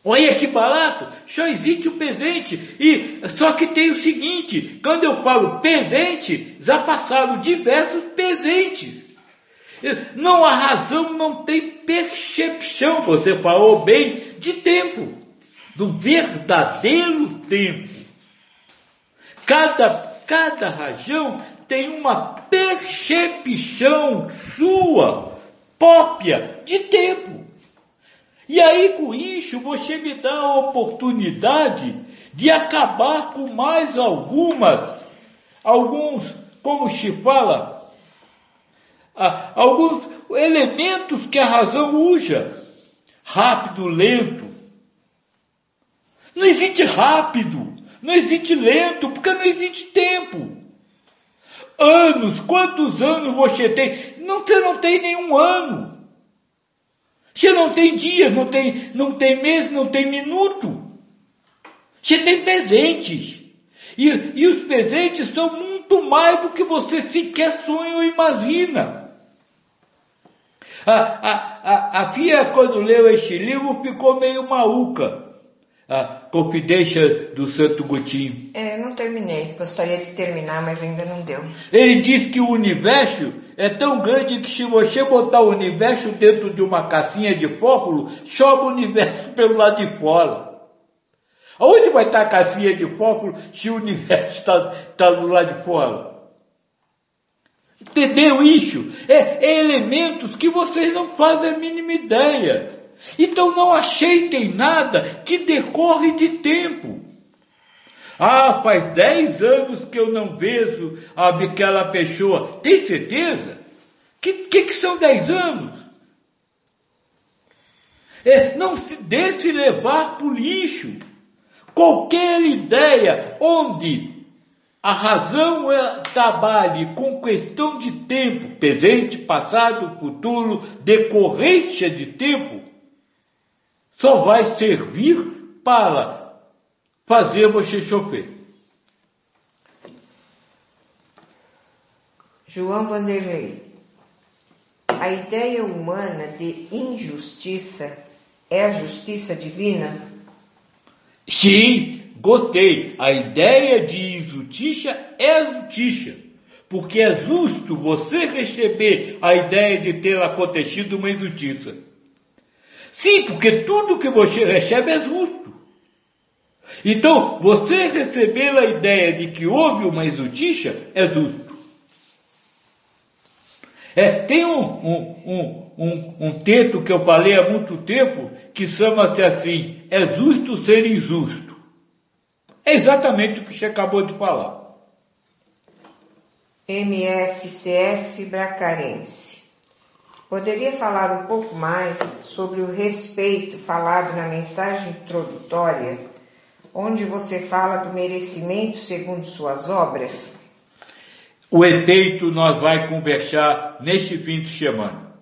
Olha que barato, só existe o presente. E só que tem o seguinte, quando eu falo presente, já passaram diversos presentes. Não há razão, não tem percepção, você falou bem, de tempo, do verdadeiro tempo. Cada, cada razão tem uma percepção sua, própria, de tempo. E aí com isso você me dá a oportunidade de acabar com mais algumas, alguns, como se fala, alguns elementos que a razão usa. Rápido, lento. Não existe rápido, não existe lento, porque não existe tempo. Anos, quantos anos você tem? Não, você não tem nenhum ano. Você não tem dia, não tem, não tem mês, não tem minuto. Você tem presentes. E, e os presentes são muito mais do que você sequer sonha ou imagina. A, a, a, a Fia, quando leu este livro, ficou meio maluca a Confidência do Santo Gutinho.
É, não terminei. Gostaria de terminar, mas ainda não deu.
Ele diz que o universo é tão grande que se você botar o universo dentro de uma caixinha de fósforo, sobe o universo pelo lado de fora. Aonde vai estar a caixinha de fósforo se o universo está tá do lado de fora? Entendeu isso? É, é elementos que vocês não fazem a mínima ideia. Então não aceitem nada que decorre de tempo. Ah, faz dez anos que eu não vejo aquela pessoa. Tem certeza? Que, que, que são dez anos? É, não se deixe levar por lixo. Qualquer ideia onde a razão é, trabalhe com questão de tempo, presente, passado, futuro, decorrência de tempo, só vai servir para fazer você chover.
João Vanderlei. A ideia humana de injustiça é a justiça divina?
Sim, gostei. A ideia de injustiça é a justiça. Porque é justo você receber a ideia de ter acontecido uma injustiça. Sim, porque tudo que você recebe é justo. Então, você receber a ideia de que houve uma injustiça é justo. É, tem um, um, um, um, texto que eu falei há muito tempo que chama-se assim, é justo ser injusto. É exatamente o que você acabou de falar.
MFCF Bracarense. Poderia falar um pouco mais sobre o respeito falado na mensagem introdutória, onde você fala do merecimento segundo suas obras?
O efeito nós vai conversar neste fim de semana.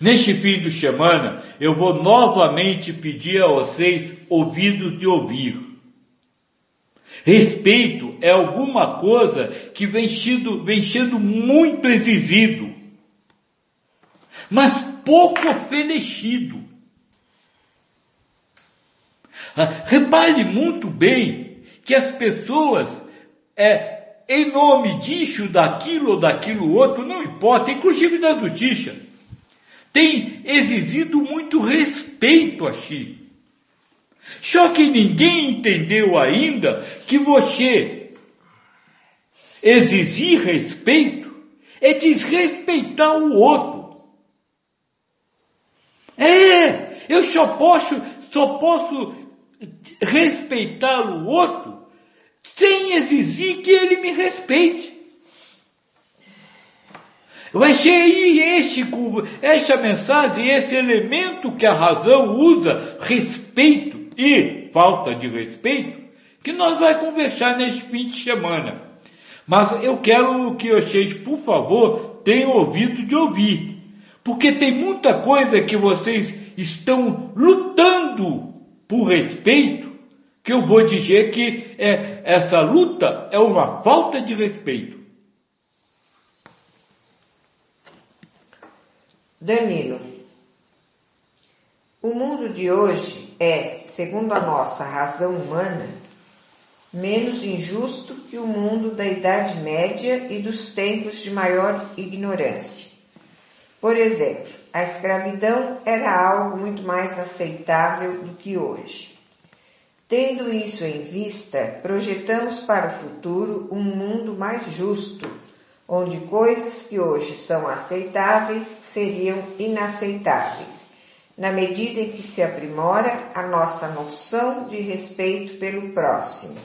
Neste fim de semana, eu vou novamente pedir a vocês ouvidos de ouvir. Respeito é alguma coisa que vem sendo, vem sendo muito exigido mas pouco oferecido. Ah, repare muito bem que as pessoas é, em nome disso, daquilo ou daquilo outro, não importa, inclusive da notícia, tem exigido muito respeito a si. Só que ninguém entendeu ainda que você exigir respeito é desrespeitar o outro. É, eu só posso, só posso respeitar o outro sem exigir que ele me respeite. Vai ser aí esse, essa mensagem, esse elemento que a razão usa, respeito e falta de respeito, que nós vamos conversar nesse fim de semana. Mas eu quero que vocês, por favor, tenham ouvido de ouvir. Porque tem muita coisa que vocês estão lutando por respeito, que eu vou dizer que é, essa luta é uma falta de respeito.
Danilo, o mundo de hoje é, segundo a nossa razão humana, menos injusto que o mundo da Idade Média e dos tempos de maior ignorância. Por exemplo, a escravidão era algo muito mais aceitável do que hoje. Tendo isso em vista, projetamos para o futuro um mundo mais justo, onde coisas que hoje são aceitáveis seriam inaceitáveis, na medida em que se aprimora a nossa noção de respeito pelo próximo.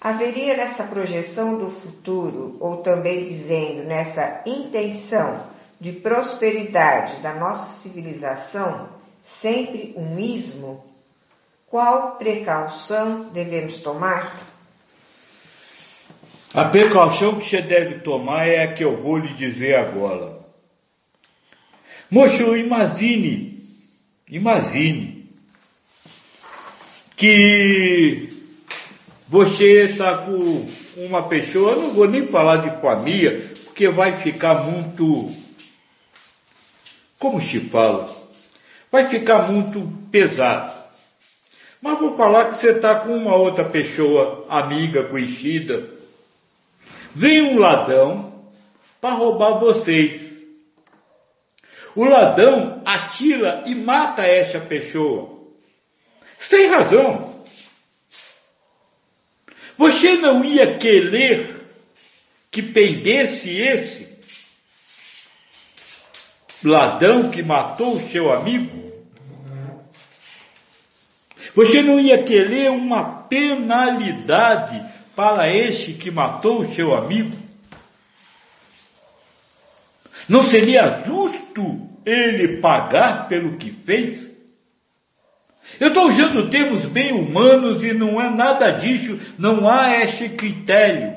Haveria nessa projeção do futuro, ou também dizendo nessa intenção de prosperidade da nossa civilização, sempre um ismo? Qual precaução devemos tomar?
A precaução que você deve tomar é a que eu vou lhe dizer agora. Moço, imagine, imagine que você está com uma pessoa, eu não vou nem falar de família, porque vai ficar muito, como se fala, vai ficar muito pesado. Mas vou falar que você está com uma outra pessoa, amiga, conhecida. Vem um ladrão para roubar vocês. O ladrão atira e mata essa pessoa. Sem razão. Você não ia querer que pendesse esse ladrão que matou o seu amigo? Você não ia querer uma penalidade para este que matou o seu amigo? Não seria justo ele pagar pelo que fez? Eu estou usando termos bem humanos e não é nada disso, não há esse critério.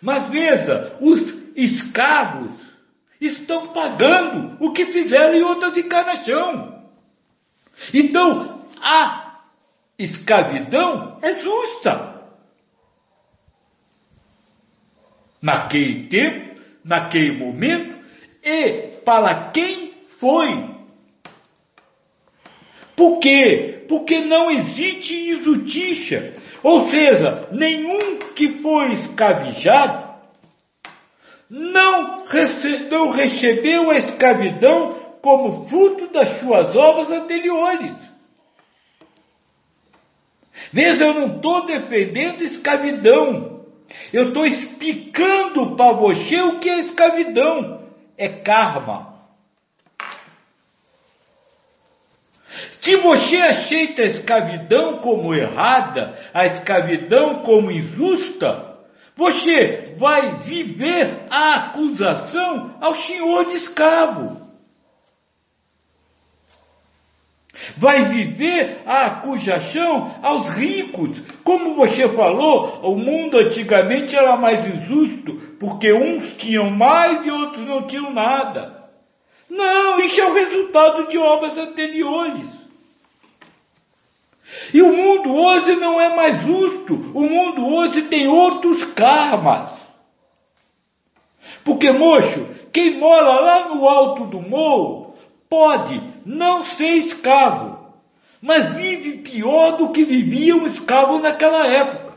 Mas veja, os escravos estão pagando o que fizeram em outras encarnações. Então, a escravidão é justa. Naquele tempo, naquele momento, e para quem foi por quê? Porque não existe injustiça. Ou seja, nenhum que foi escravizado não, rece não recebeu a escravidão como fruto das suas obras anteriores. Veja, eu não estou defendendo escravidão. Eu estou explicando para você o que é escravidão. É karma. Se você aceita a escravidão como errada, a escravidão como injusta, você vai viver a acusação ao senhor de escravo. Vai viver a acusação aos ricos. Como você falou, o mundo antigamente era mais injusto, porque uns tinham mais e outros não tinham nada. Não, isso é o resultado de obras anteriores. E o mundo hoje não é mais justo. O mundo hoje tem outros karmas. Porque, moço, quem mora lá no alto do morro pode não ser escravo, mas vive pior do que vivia um escravo naquela época.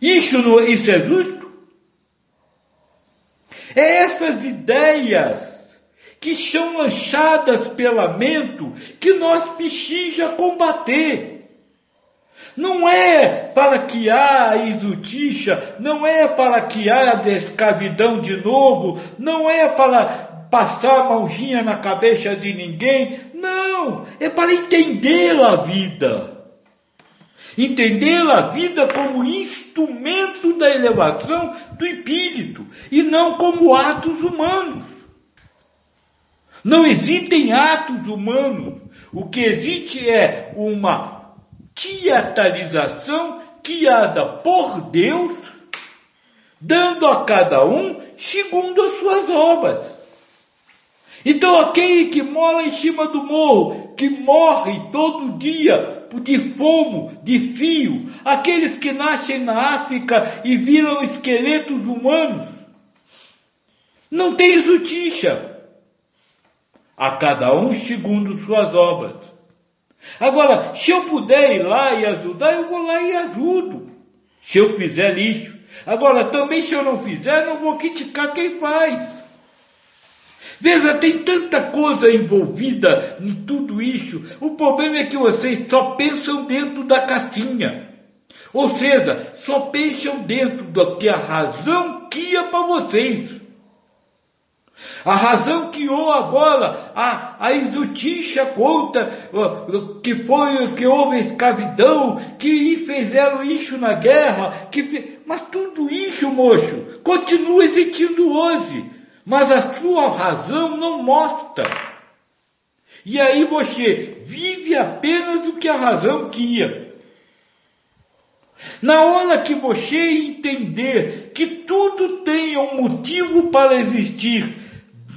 Isso, não, isso é justo? É essas ideias que são lançadas pela mente que nós precisamos combater. Não é para que há exutixa, não é para que há escravidão de novo, não é para passar a mãozinha na cabeça de ninguém, não, é para entender a vida. Entender a vida como instrumento da elevação do espírito e não como atos humanos. Não existem atos humanos. O que existe é uma teatralização criada por Deus, dando a cada um segundo as suas obras. Então aquele que mora em cima do morro, que morre todo dia de fomo, de fio, aqueles que nascem na África e viram esqueletos humanos, não tem justiça. A cada um segundo suas obras. Agora, se eu puder ir lá e ajudar, eu vou lá e ajudo. Se eu fizer isso. Agora, também se eu não fizer, não vou criticar quem faz. Veja, tem tanta coisa envolvida em tudo isso. O problema é que vocês só pensam dentro da caixinha. Ou seja, só pensam dentro do que a razão cria para vocês. A razão criou agora a, a injustiça conta que foi que houve escravidão, que fizeram isso na guerra, que, mas tudo isso, moço, continua existindo hoje mas a sua razão não mostra. E aí você vive apenas o que a razão queria. Na hora que você entender que tudo tem um motivo para existir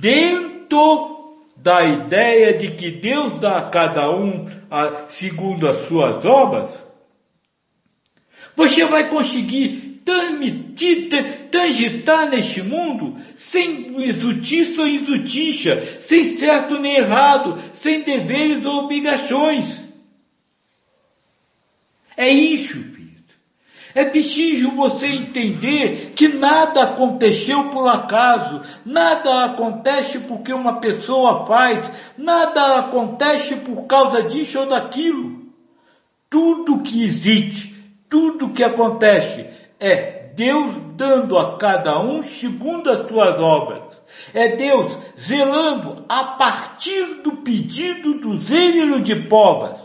dentro da ideia de que Deus dá a cada um a, segundo as suas obras, você vai conseguir transitar neste mundo sem exutiça ou exutixa, sem certo nem errado, sem deveres ou obrigações. É isso. É preciso você entender que nada aconteceu por acaso, nada acontece porque uma pessoa faz, nada acontece por causa disso ou daquilo. Tudo que existe, tudo que acontece é Deus dando a cada um segundo as suas obras. É Deus zelando a partir do pedido do zênero de povas.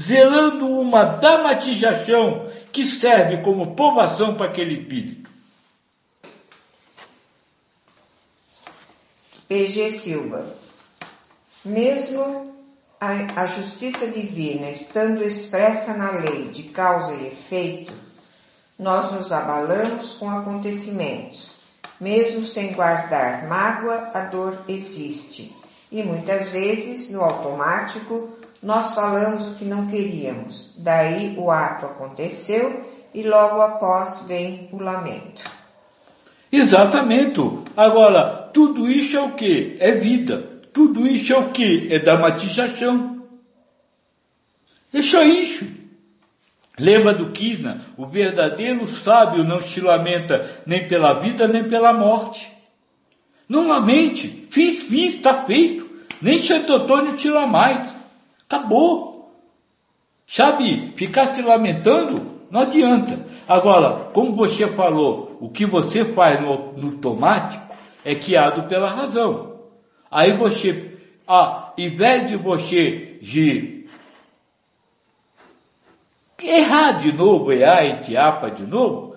Zelando uma dramatização que serve como provação para aquele espírito.
PG Silva. Mesmo a, a justiça divina estando expressa na lei de causa e efeito, nós nos abalamos com acontecimentos. Mesmo sem guardar mágoa, a dor existe. E muitas vezes, no automático, nós falamos o que não queríamos. Daí o ato aconteceu e logo após vem o lamento.
Exatamente. Agora, tudo isso é o que? É vida. Tudo isso é o que? É dramatização. É só isso. Lembra do Kisna? O verdadeiro sábio não se lamenta nem pela vida nem pela morte. Não lamente. Fiz, fiz, está feito. Nem Santo Antônio tira mais. Acabou. Sabe, ficar se lamentando não adianta. Agora, como você falou, o que você faz no, no automático é guiado pela razão. Aí você, ah, em vez de você de errar de novo, errar e tiapa de novo,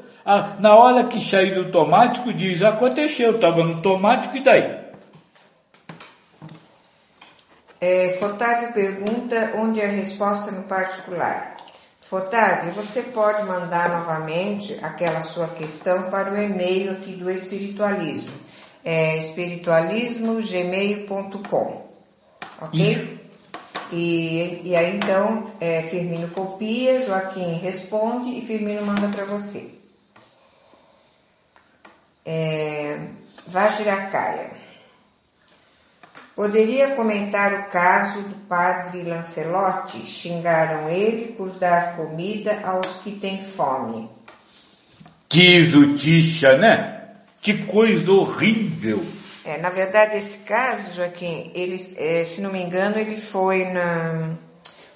na hora que sair do automático diz, aconteceu, estava no automático e daí?
É, Fotávio pergunta onde é a resposta no particular. Fotávio, você pode mandar novamente aquela sua questão para o e-mail aqui do Espiritualismo. É espiritualismogmail.com. Ok? Isso. E, e aí então, é, Firmino copia, Joaquim responde e Firmino manda para você. É, Vajracaia. Poderia comentar o caso do padre Lancelotti? Xingaram ele por dar comida aos que têm fome.
Que Zuticha, né? Que coisa horrível.
É, na verdade, esse caso, Joaquim, ele, é, se não me engano, ele foi na,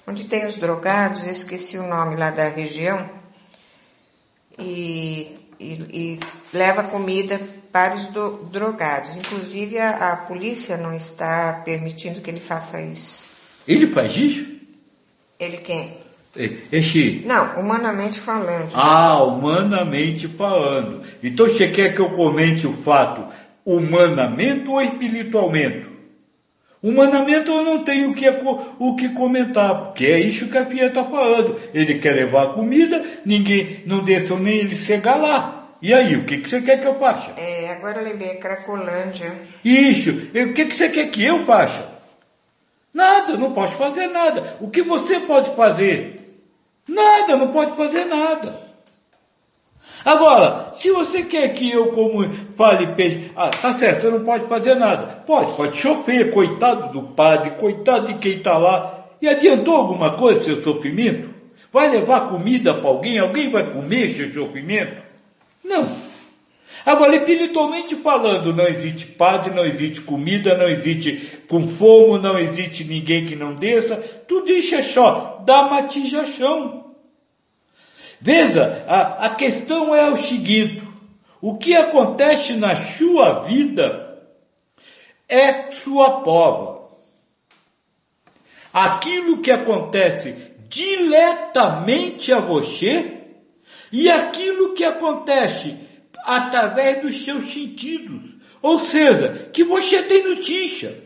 onde tem os drogados, eu esqueci o nome lá da região, e, e, e leva comida para os do, drogados. Inclusive, a, a polícia não está permitindo que ele faça isso.
Ele faz isso?
Ele quem?
Esse...
Não, humanamente falando.
Ah, humanamente falando. Então você quer que eu comente o fato humanamente ou espiritualmente? Humanamente eu não tenho o que, o que comentar, porque é isso que a Pia está falando. Ele quer levar comida, ninguém não deixa nem ele chegar lá. E aí, o que, que você quer que eu faça?
É, agora eu lembrei, Cracolândia.
Isso, o que, que você quer que eu faça? Nada, não posso fazer nada. O que você pode fazer? Nada, não pode fazer nada. Agora, se você quer que eu como fale peixe, ah, tá certo, você não pode fazer nada. Pode, pode chover, coitado do padre, coitado de quem está lá. E adiantou alguma coisa seu sofrimento? Vai levar comida para alguém? Alguém vai comer seu sofrimento? Não. Agora, espiritualmente falando, não existe padre, não existe comida, não existe com fogo, não existe ninguém que não desça. Tudo isso é só dá matização. Veja, a, a questão é o seguinte, o que acontece na sua vida é sua prova. Aquilo que acontece diretamente a você e aquilo que acontece através dos seus sentidos. Ou seja, que você tem notícia.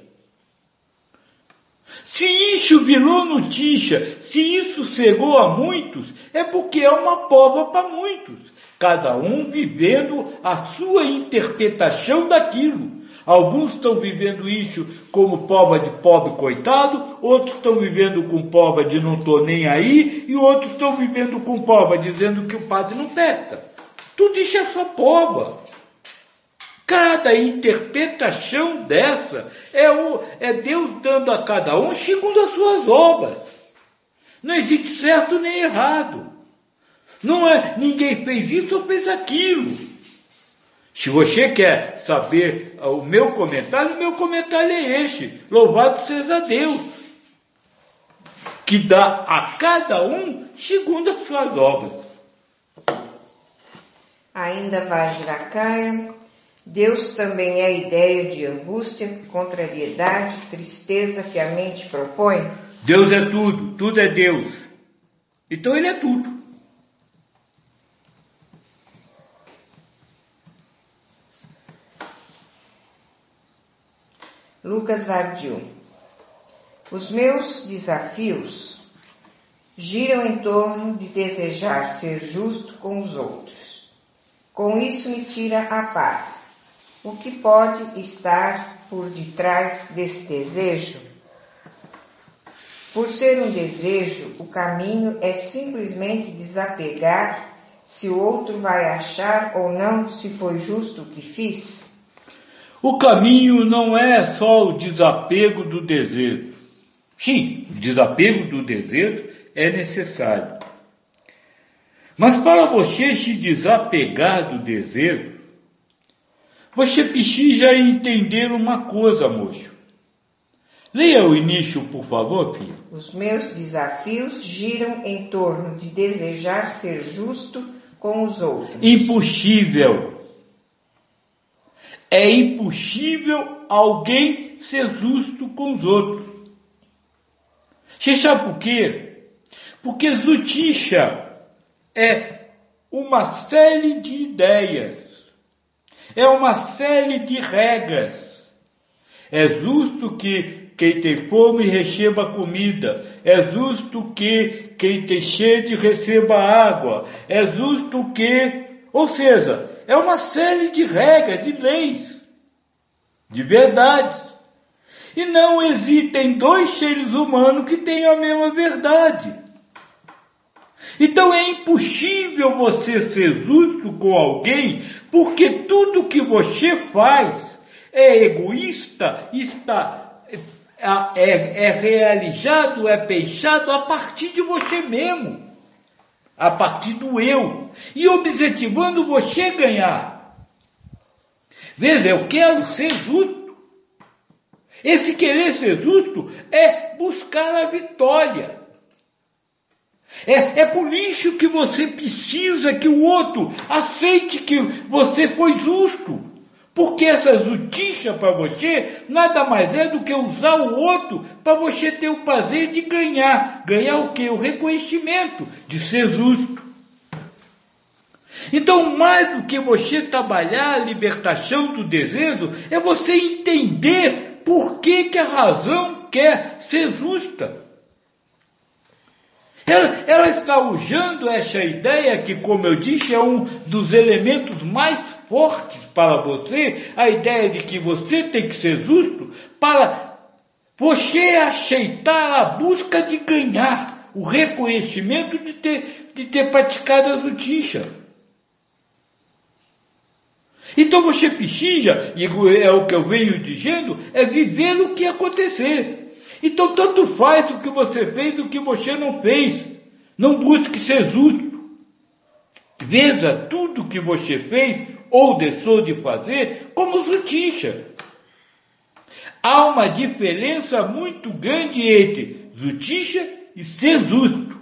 Se isso virou notícia, se isso chegou a muitos, é porque é uma prova para muitos. Cada um vivendo a sua interpretação daquilo. Alguns estão vivendo isso como prova de pobre coitado, outros estão vivendo com prova de não estou nem aí, e outros estão vivendo com prova dizendo que o padre não peca. Tudo isso é só prova. Cada interpretação dessa é, o, é Deus dando a cada um segundo as suas obras. Não existe certo nem errado. Não é ninguém fez isso ou fez aquilo. Se você quer saber o meu comentário, o meu comentário é este. Louvado seja Deus. Que dá a cada um segundo as suas obras.
Ainda vai Jiracaia. Deus também é a ideia de angústia, contrariedade, tristeza que a mente propõe?
Deus é tudo, tudo é Deus. Então Ele é tudo.
Lucas Vardio. Os meus desafios giram em torno de desejar ser justo com os outros com isso me tira a paz. O que pode estar por detrás desse desejo? Por ser um desejo, o caminho é simplesmente desapegar se o outro vai achar ou não se foi justo o que fiz?
O caminho não é só o desapego do desejo. Sim, o desapego do desejo é necessário. Mas para você se desapegar do desejo, você precisa entender uma coisa, moço. Leia o início, por favor, filho.
Os meus desafios giram em torno de desejar ser justo com os outros.
Impossível. É impossível alguém ser justo com os outros. Você sabe por quê? Porque Zutisha é uma série de ideias, é uma série de regras. É justo que quem tem fome receba comida, é justo que quem tem sede receba água, é justo que, ou seja, é uma série de regras, de leis, de verdades. E não existem dois seres humanos que tenham a mesma verdade. Então é impossível você ser justo com alguém, porque tudo que você faz é egoísta, está, é, é, é realizado, é pensado a partir de você mesmo. A partir do eu, e objetivando você ganhar. Veja, eu quero ser justo. Esse querer ser justo é buscar a vitória. É, é por isso que você precisa que o outro aceite que você foi justo. Porque essa justiça para você nada mais é do que usar o outro para você ter o prazer de ganhar. Ganhar o que? O reconhecimento de ser justo. Então, mais do que você trabalhar a libertação do desejo, é você entender por que, que a razão quer ser justa. Ela, ela está usando essa ideia que, como eu disse, é um dos elementos mais fortes para você, a ideia de que você tem que ser justo para você aceitar a busca de ganhar o reconhecimento de ter, de ter praticado a justiça. Então você precisa, e é o que eu venho dizendo, é viver o que acontecer. Então tanto faz o que você fez o que você não fez. Não busque ser justo. Veja tudo que você fez ou deixou de fazer como justiça. Há uma diferença muito grande entre justiça e ser justo.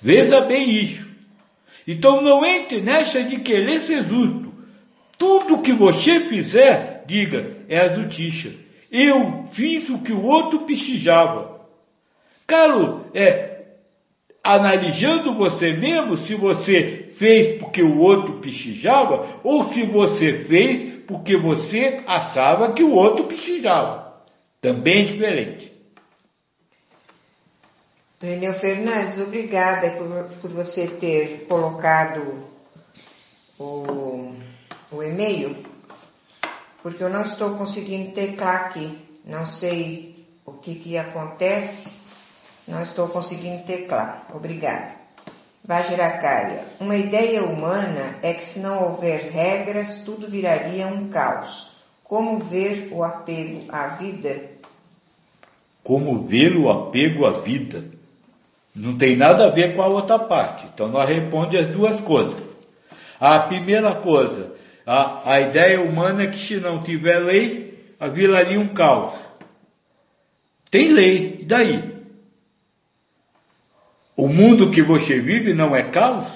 Veja bem isso. Então não entre nessa de querer ser justo. Tudo que você fizer, diga, é a justiça. Eu fiz o que o outro precisava. Claro, é, analisando você mesmo se você fez porque o outro precisava ou se você fez porque você achava que o outro precisava. Também diferente.
Reneu Fernandes, obrigada por, por você ter colocado o, o e-mail porque eu não estou conseguindo teclar aqui. Não sei o que que acontece, não estou conseguindo teclar. Obrigada. Vajrakarya, uma ideia humana é que se não houver regras, tudo viraria um caos. Como ver o apego à vida?
Como ver o apego à vida? Não tem nada a ver com a outra parte. Então nós responde as duas coisas. A primeira coisa, a, a ideia humana é que se não tiver lei, viraria um caos. Tem lei, e daí? O mundo que você vive não é caos?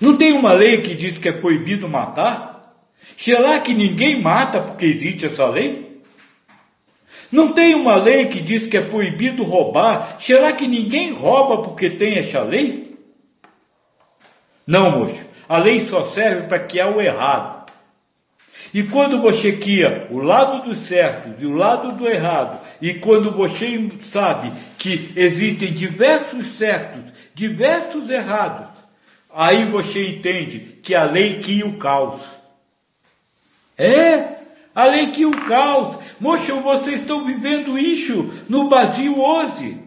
Não tem uma lei que diz que é proibido matar? Será que ninguém mata porque existe essa lei? Não tem uma lei que diz que é proibido roubar? Será que ninguém rouba porque tem essa lei? Não, moço. A lei só serve para que há o errado. E quando você cria o lado do certo e o lado do errado, e quando você sabe que existem diversos certos, diversos errados, aí você entende que a lei cria o caos. É, a lei cria o caos. Moxa, vocês estão vivendo isso no Brasil hoje.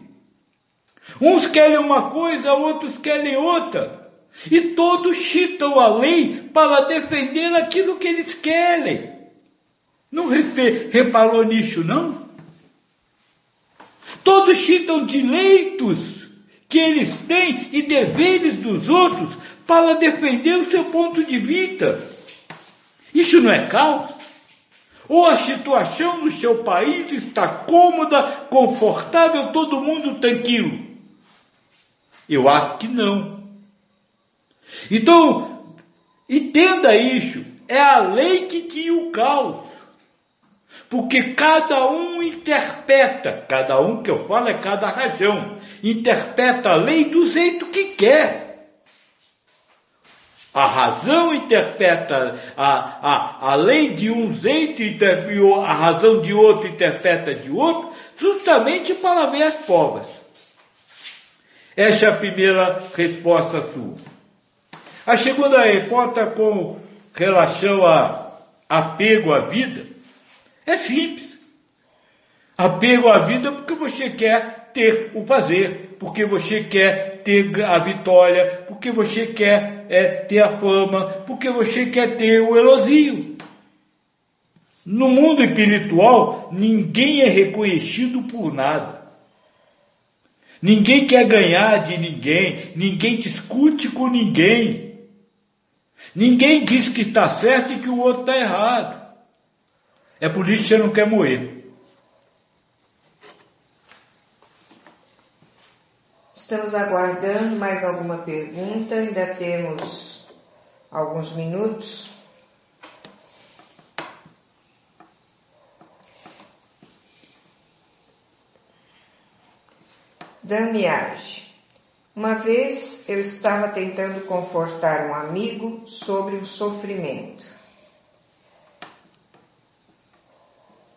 Uns querem uma coisa, outros querem outra. E todos citam a lei para defender aquilo que eles querem. Não reparou nisso, não? Todos citam direitos que eles têm e deveres dos outros para defender o seu ponto de vista. Isso não é caos? Ou a situação no seu país está cômoda, confortável, todo mundo tranquilo? Eu acho que não. Então, entenda isso. É a lei que guia o caos. Porque cada um interpreta, cada um que eu falo é cada razão, interpreta a lei do jeito que quer. A razão interpreta a, a, a lei de um jeito e a razão de outro interpreta de outro, justamente para ver as provas. Essa é a primeira resposta sua. A segunda hipótese é com relação a apego à vida é simples. Apego à vida porque você quer ter o prazer, porque você quer ter a vitória, porque você quer é, ter a fama, porque você quer ter o elogio. No mundo espiritual, ninguém é reconhecido por nada. Ninguém quer ganhar de ninguém, ninguém discute com ninguém. Ninguém diz que está certo e que o outro está errado. É por isso que você não quer morrer.
Estamos aguardando mais alguma pergunta, ainda temos alguns minutos. Damiage. Uma vez eu estava tentando confortar um amigo sobre o sofrimento.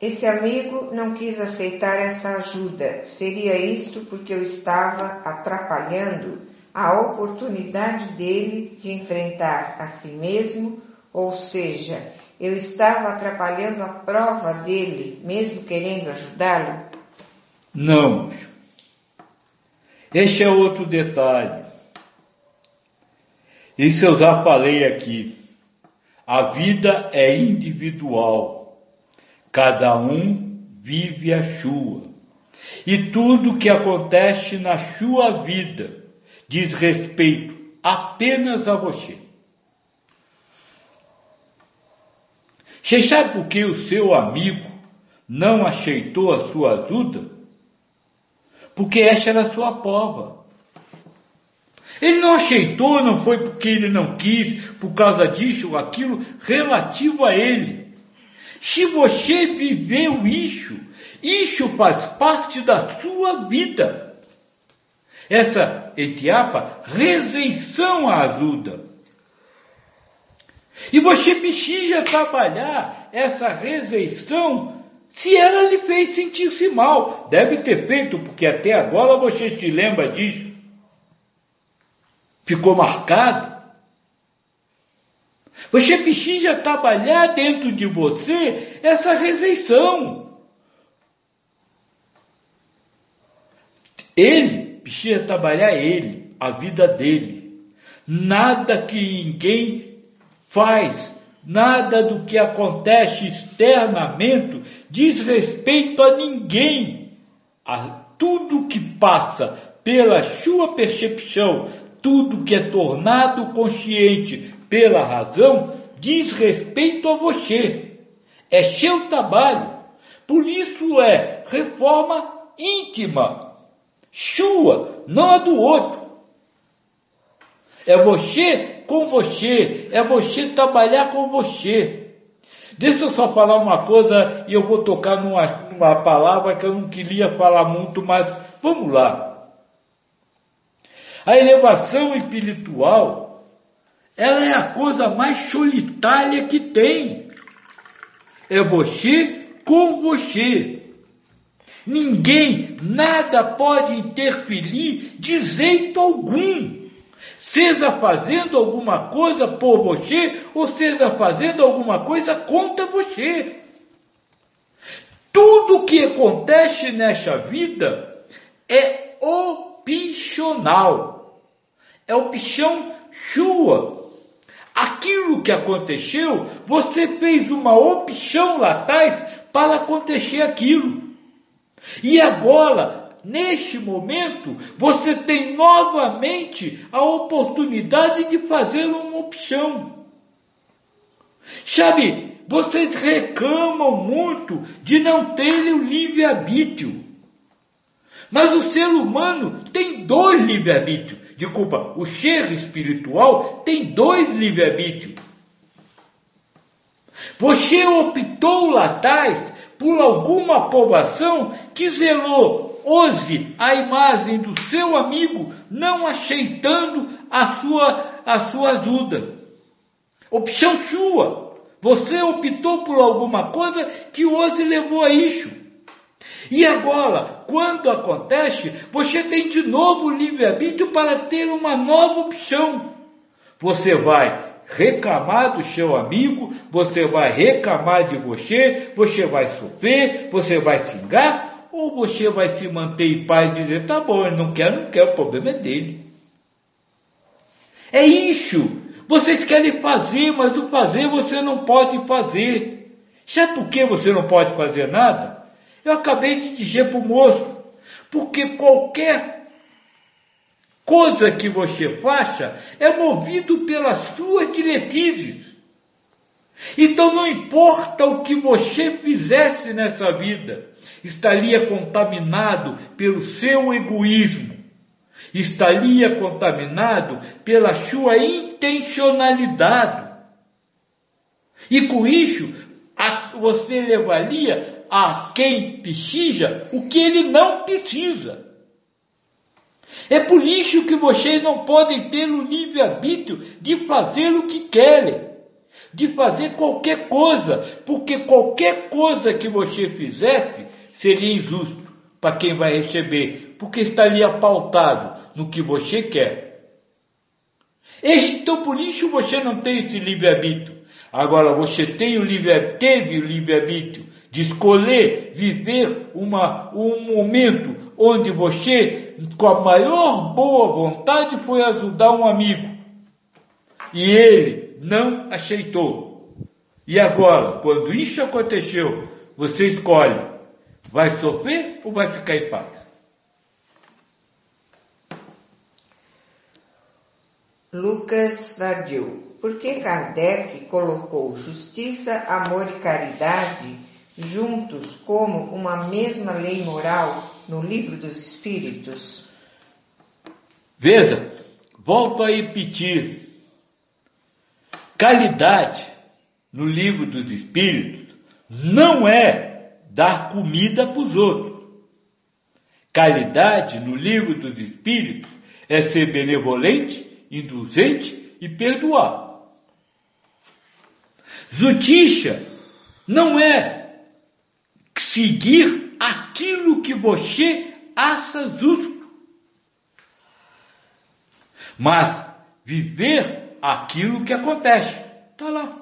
Esse amigo não quis aceitar essa ajuda. Seria isto porque eu estava atrapalhando a oportunidade dele de enfrentar a si mesmo, ou seja, eu estava atrapalhando a prova dele, mesmo querendo ajudá-lo?
Não. Este é outro detalhe. Isso eu já falei aqui. A vida é individual. Cada um vive a sua. E tudo que acontece na sua vida diz respeito apenas a você. Você sabe por que o seu amigo não aceitou a sua ajuda? Porque essa era a sua prova. Ele não aceitou, não foi porque ele não quis, por causa disso ou aquilo, relativo a ele. Se você viveu isso, isso faz parte da sua vida. Essa etiapa, rejeição à ajuda. E você precisa trabalhar essa rejeição se ela lhe fez sentir-se mal. Deve ter feito, porque até agora você se lembra disso. Ficou marcado. Você precisa trabalhar dentro de você essa rejeição. Ele precisa trabalhar ele, a vida dele. Nada que ninguém faz, nada do que acontece externamente diz respeito a ninguém. A tudo que passa pela sua percepção, tudo que é tornado consciente pela razão diz respeito a você. É seu trabalho. Por isso é reforma íntima. Sua, não a do outro. É você com você. É você trabalhar com você. Deixa eu só falar uma coisa e eu vou tocar numa, numa palavra que eu não queria falar muito, mas vamos lá. A elevação espiritual ela é a coisa mais solitária que tem. É você com você. Ninguém, nada pode interferir de jeito algum. Seja fazendo alguma coisa por você, ou seja fazendo alguma coisa contra você. Tudo que acontece nessa vida é opcional. É opção sua. Aquilo que aconteceu, você fez uma opção lá atrás para acontecer aquilo. E agora, neste momento, você tem novamente a oportunidade de fazer uma opção. Sabe, vocês reclamam muito de não terem o livre-arbítrio. Mas o ser humano tem dois livre-arbítrios de culpa. O ser espiritual tem dois livre-arbítrios. Você optou lá atrás por alguma aprovação que zelou hoje a imagem do seu amigo, não aceitando a sua, a sua ajuda. Opção sua. Você optou por alguma coisa que hoje levou a isso. E agora, quando acontece, você tem de novo livre-arbítrio para ter uma nova opção. Você vai reclamar do seu amigo, você vai reclamar de você, você vai sofrer, você vai xingar, ou você vai se manter em paz e dizer, tá bom, ele não quer, não quer, o problema é dele. É isso. Vocês querem fazer, mas o fazer você não pode fazer. Sabe por que você não pode fazer nada? Eu acabei de dizer para o moço, porque qualquer coisa que você faça é movido pelas suas diretrizes. Então não importa o que você fizesse nessa vida, estaria contaminado pelo seu egoísmo, estaria contaminado pela sua intencionalidade. E com isso, você levaria a quem precisa o que ele não precisa. É por isso que vocês não podem ter o livre-arbítrio de fazer o que querem, de fazer qualquer coisa, porque qualquer coisa que você fizesse seria injusto para quem vai receber, porque estaria pautado no que você quer. Então por isso você não tem esse livre-arbítrio. Agora você tem o livre, teve o livre-arbítrio de escolher viver uma, um momento onde você, com a maior boa vontade, foi ajudar um amigo. E ele não aceitou. E agora, quando isso aconteceu, você escolhe, vai sofrer ou vai ficar em paz?
Lucas Vardil. Por que Kardec colocou justiça, amor e caridade juntos como uma mesma lei moral no livro dos Espíritos?
Veja, volto a repetir. Caridade no livro dos Espíritos não é dar comida para os outros. Caridade no livro dos Espíritos é ser benevolente indulgente e perdoar. Justiça não é seguir aquilo que você acha justo, mas viver aquilo que acontece. Está lá.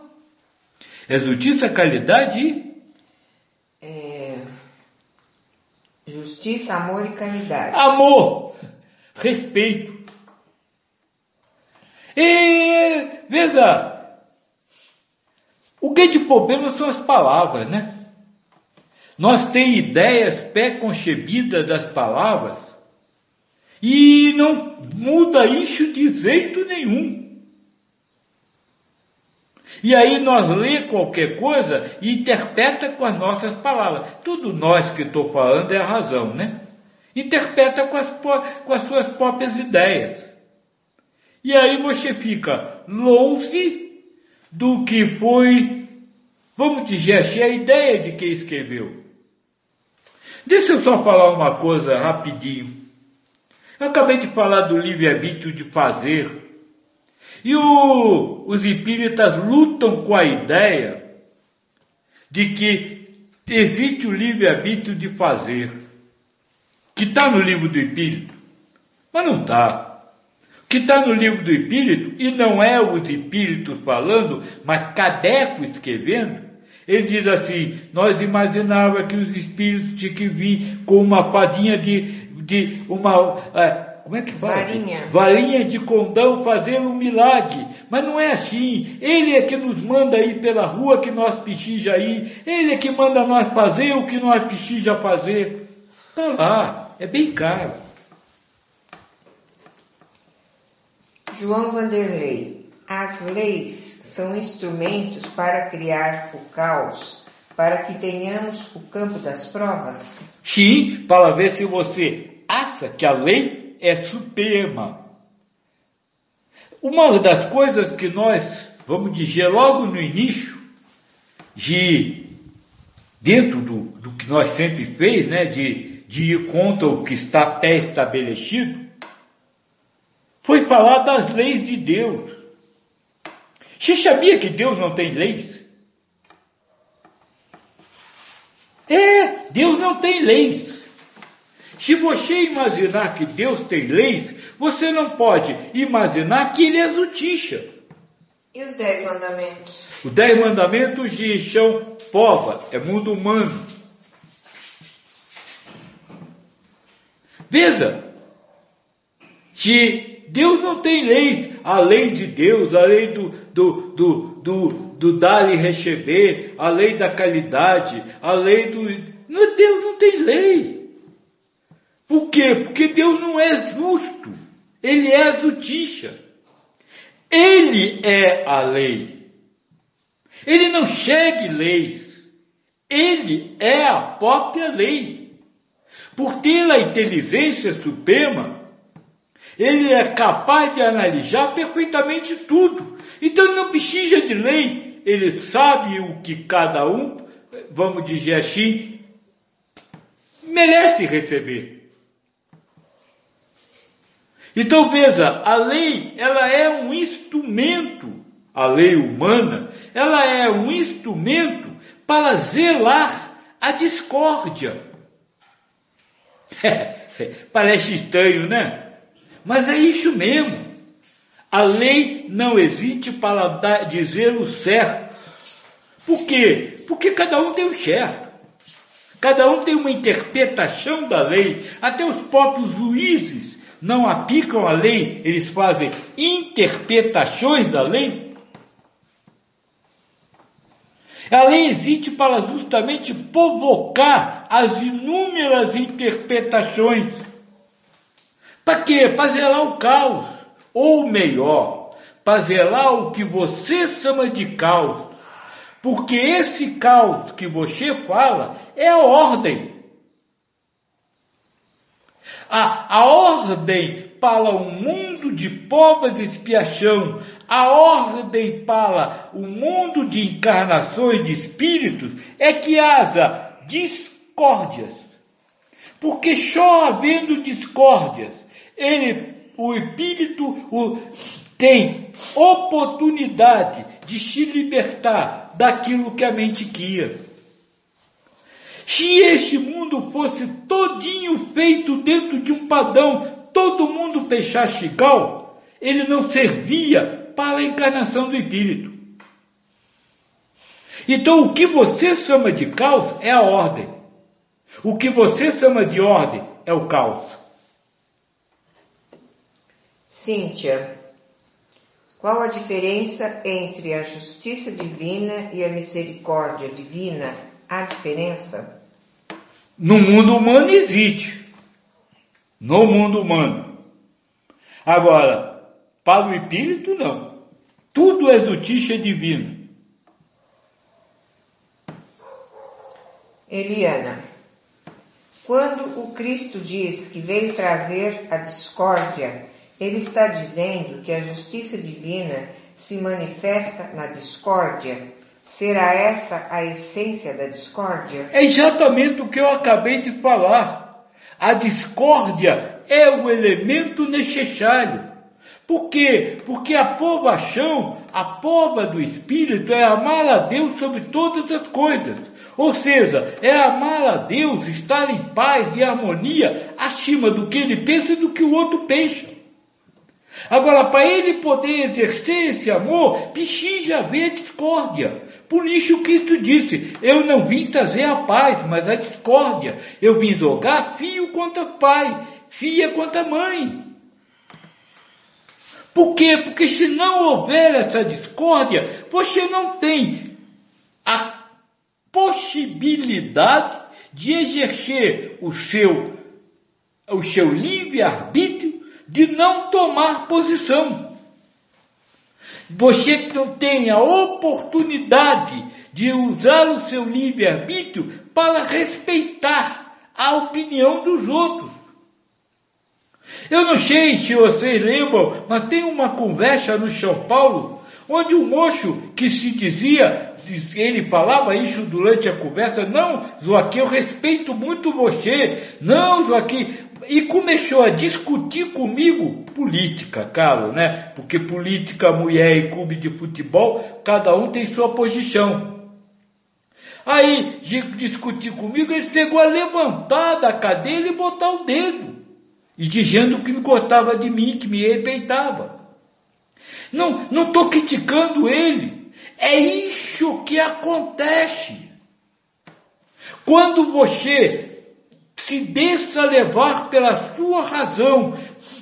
É justiça, caridade e.
É... Justiça, amor e caridade.
Amor, respeito, e veja, o grande problema são as palavras, né? Nós temos ideias pré-concebidas das palavras e não muda isso de jeito nenhum. E aí nós lê qualquer coisa e interpreta com as nossas palavras. Tudo nós que estou falando é a razão, né? Interpreta com as, com as suas próprias ideias. E aí você fica longe do que foi, vamos dizer assim, a ideia de quem escreveu. Deixa eu só falar uma coisa rapidinho. Eu acabei de falar do livre-arbítrio de fazer. E o, os espíritas lutam com a ideia de que existe o livre-arbítrio de fazer, que está no livro do Espírito, mas não está que está no livro do Espírito, e não é os Espíritos falando, mas Cadeco escrevendo, ele diz assim, nós imaginávamos que os Espíritos tinham que vir com uma fadinha de, de uma, é, como é que fala?
Varinha.
Varinha de condão fazer um milagre. Mas não é assim. Ele é que nos manda ir pela rua que nós precisamos ir. Ele é que manda nós fazer o que nós precisamos fazer. Está lá. É bem caro.
João Vanderlei, as leis são instrumentos para criar o caos, para que tenhamos o campo das provas?
Sim, para ver se você acha que a lei é suprema. Uma das coisas que nós, vamos dizer logo no início, de dentro do, do que nós sempre fez, né, de, de ir contra o que está pré-estabelecido, foi falar das leis de Deus. Você sabia que Deus não tem leis? É, Deus não tem leis. Se você imaginar que Deus tem leis, você não pode imaginar que Ele é justiça.
E os dez mandamentos?
Os dez mandamentos de são pova, é mundo humano. Veja, se Deus não tem leis, a lei de Deus, a lei do, do, do, do, do dar e receber, a lei da caridade, a lei do. Deus não tem lei. Por quê? Porque Deus não é justo. Ele é a Zutixa. Ele é a lei. Ele não segue leis. Ele é a própria lei. Por ter a inteligência suprema, ele é capaz de analisar perfeitamente tudo. Então ele não precisa de lei. Ele sabe o que cada um, vamos dizer assim, merece receber. Então veja, a lei, ela é um instrumento, a lei humana, ela é um instrumento para zelar a discórdia. Parece estranho, né? Mas é isso mesmo. A lei não existe para dizer o certo. Por quê? Porque cada um tem o certo. Cada um tem uma interpretação da lei. Até os próprios juízes não aplicam a lei, eles fazem interpretações da lei. A lei existe para justamente provocar as inúmeras interpretações. Para quê? Para zelar o caos. Ou melhor, para zelar o que você chama de caos. Porque esse caos que você fala é a ordem. A, a ordem para um mundo de pobre de expiação, a ordem para o mundo de encarnações de espíritos é que haja discórdias. Porque só havendo discórdias, ele, o espírito o, tem oportunidade de se libertar daquilo que a mente queria. Se este mundo fosse todinho feito dentro de um padrão, todo mundo fechasse igual, ele não servia para a encarnação do espírito. Então o que você chama de caos é a ordem. O que você chama de ordem é o caos.
Cíntia, qual a diferença entre a justiça divina e a misericórdia divina? Há diferença?
No mundo humano existe. No mundo humano. Agora, para o espírito não. Tudo é justiça divina.
Eliana, quando o Cristo diz que veio trazer a discórdia, ele está dizendo que a justiça divina se manifesta na discórdia Será essa a essência da discórdia?
É exatamente o que eu acabei de falar. A discórdia é o elemento necessário. Por quê? Porque a povação, a pova do Espírito é amar a Deus sobre todas as coisas. Ou seja, é amar a Deus, estar em paz e harmonia acima do que ele pensa e do que o outro pensa. Agora, para ele poder exercer esse amor, precisa haver discórdia. Por isso Cristo disse, eu não vim trazer a paz, mas a discórdia. Eu vim jogar filho contra pai, filha contra mãe. Por quê? Porque se não houver essa discórdia, você não tem a possibilidade de exercer o seu, o seu livre-arbítrio de não tomar posição você não tem a oportunidade de usar o seu livre-arbítrio para respeitar a opinião dos outros. Eu não sei se vocês lembram, mas tem uma conversa no São Paulo, onde um moço que se dizia, ele falava isso durante a conversa, não, Joaquim, eu respeito muito você, não, Joaquim, e começou a discutir comigo política, claro, né? Porque política, mulher e clube de futebol, cada um tem sua posição. Aí, discutir comigo, ele chegou a levantar da cadeira e botar o dedo. E dizendo que me gostava de mim, que me respeitava. Não, não estou criticando ele. É isso que acontece. Quando você se deixa levar pela sua razão.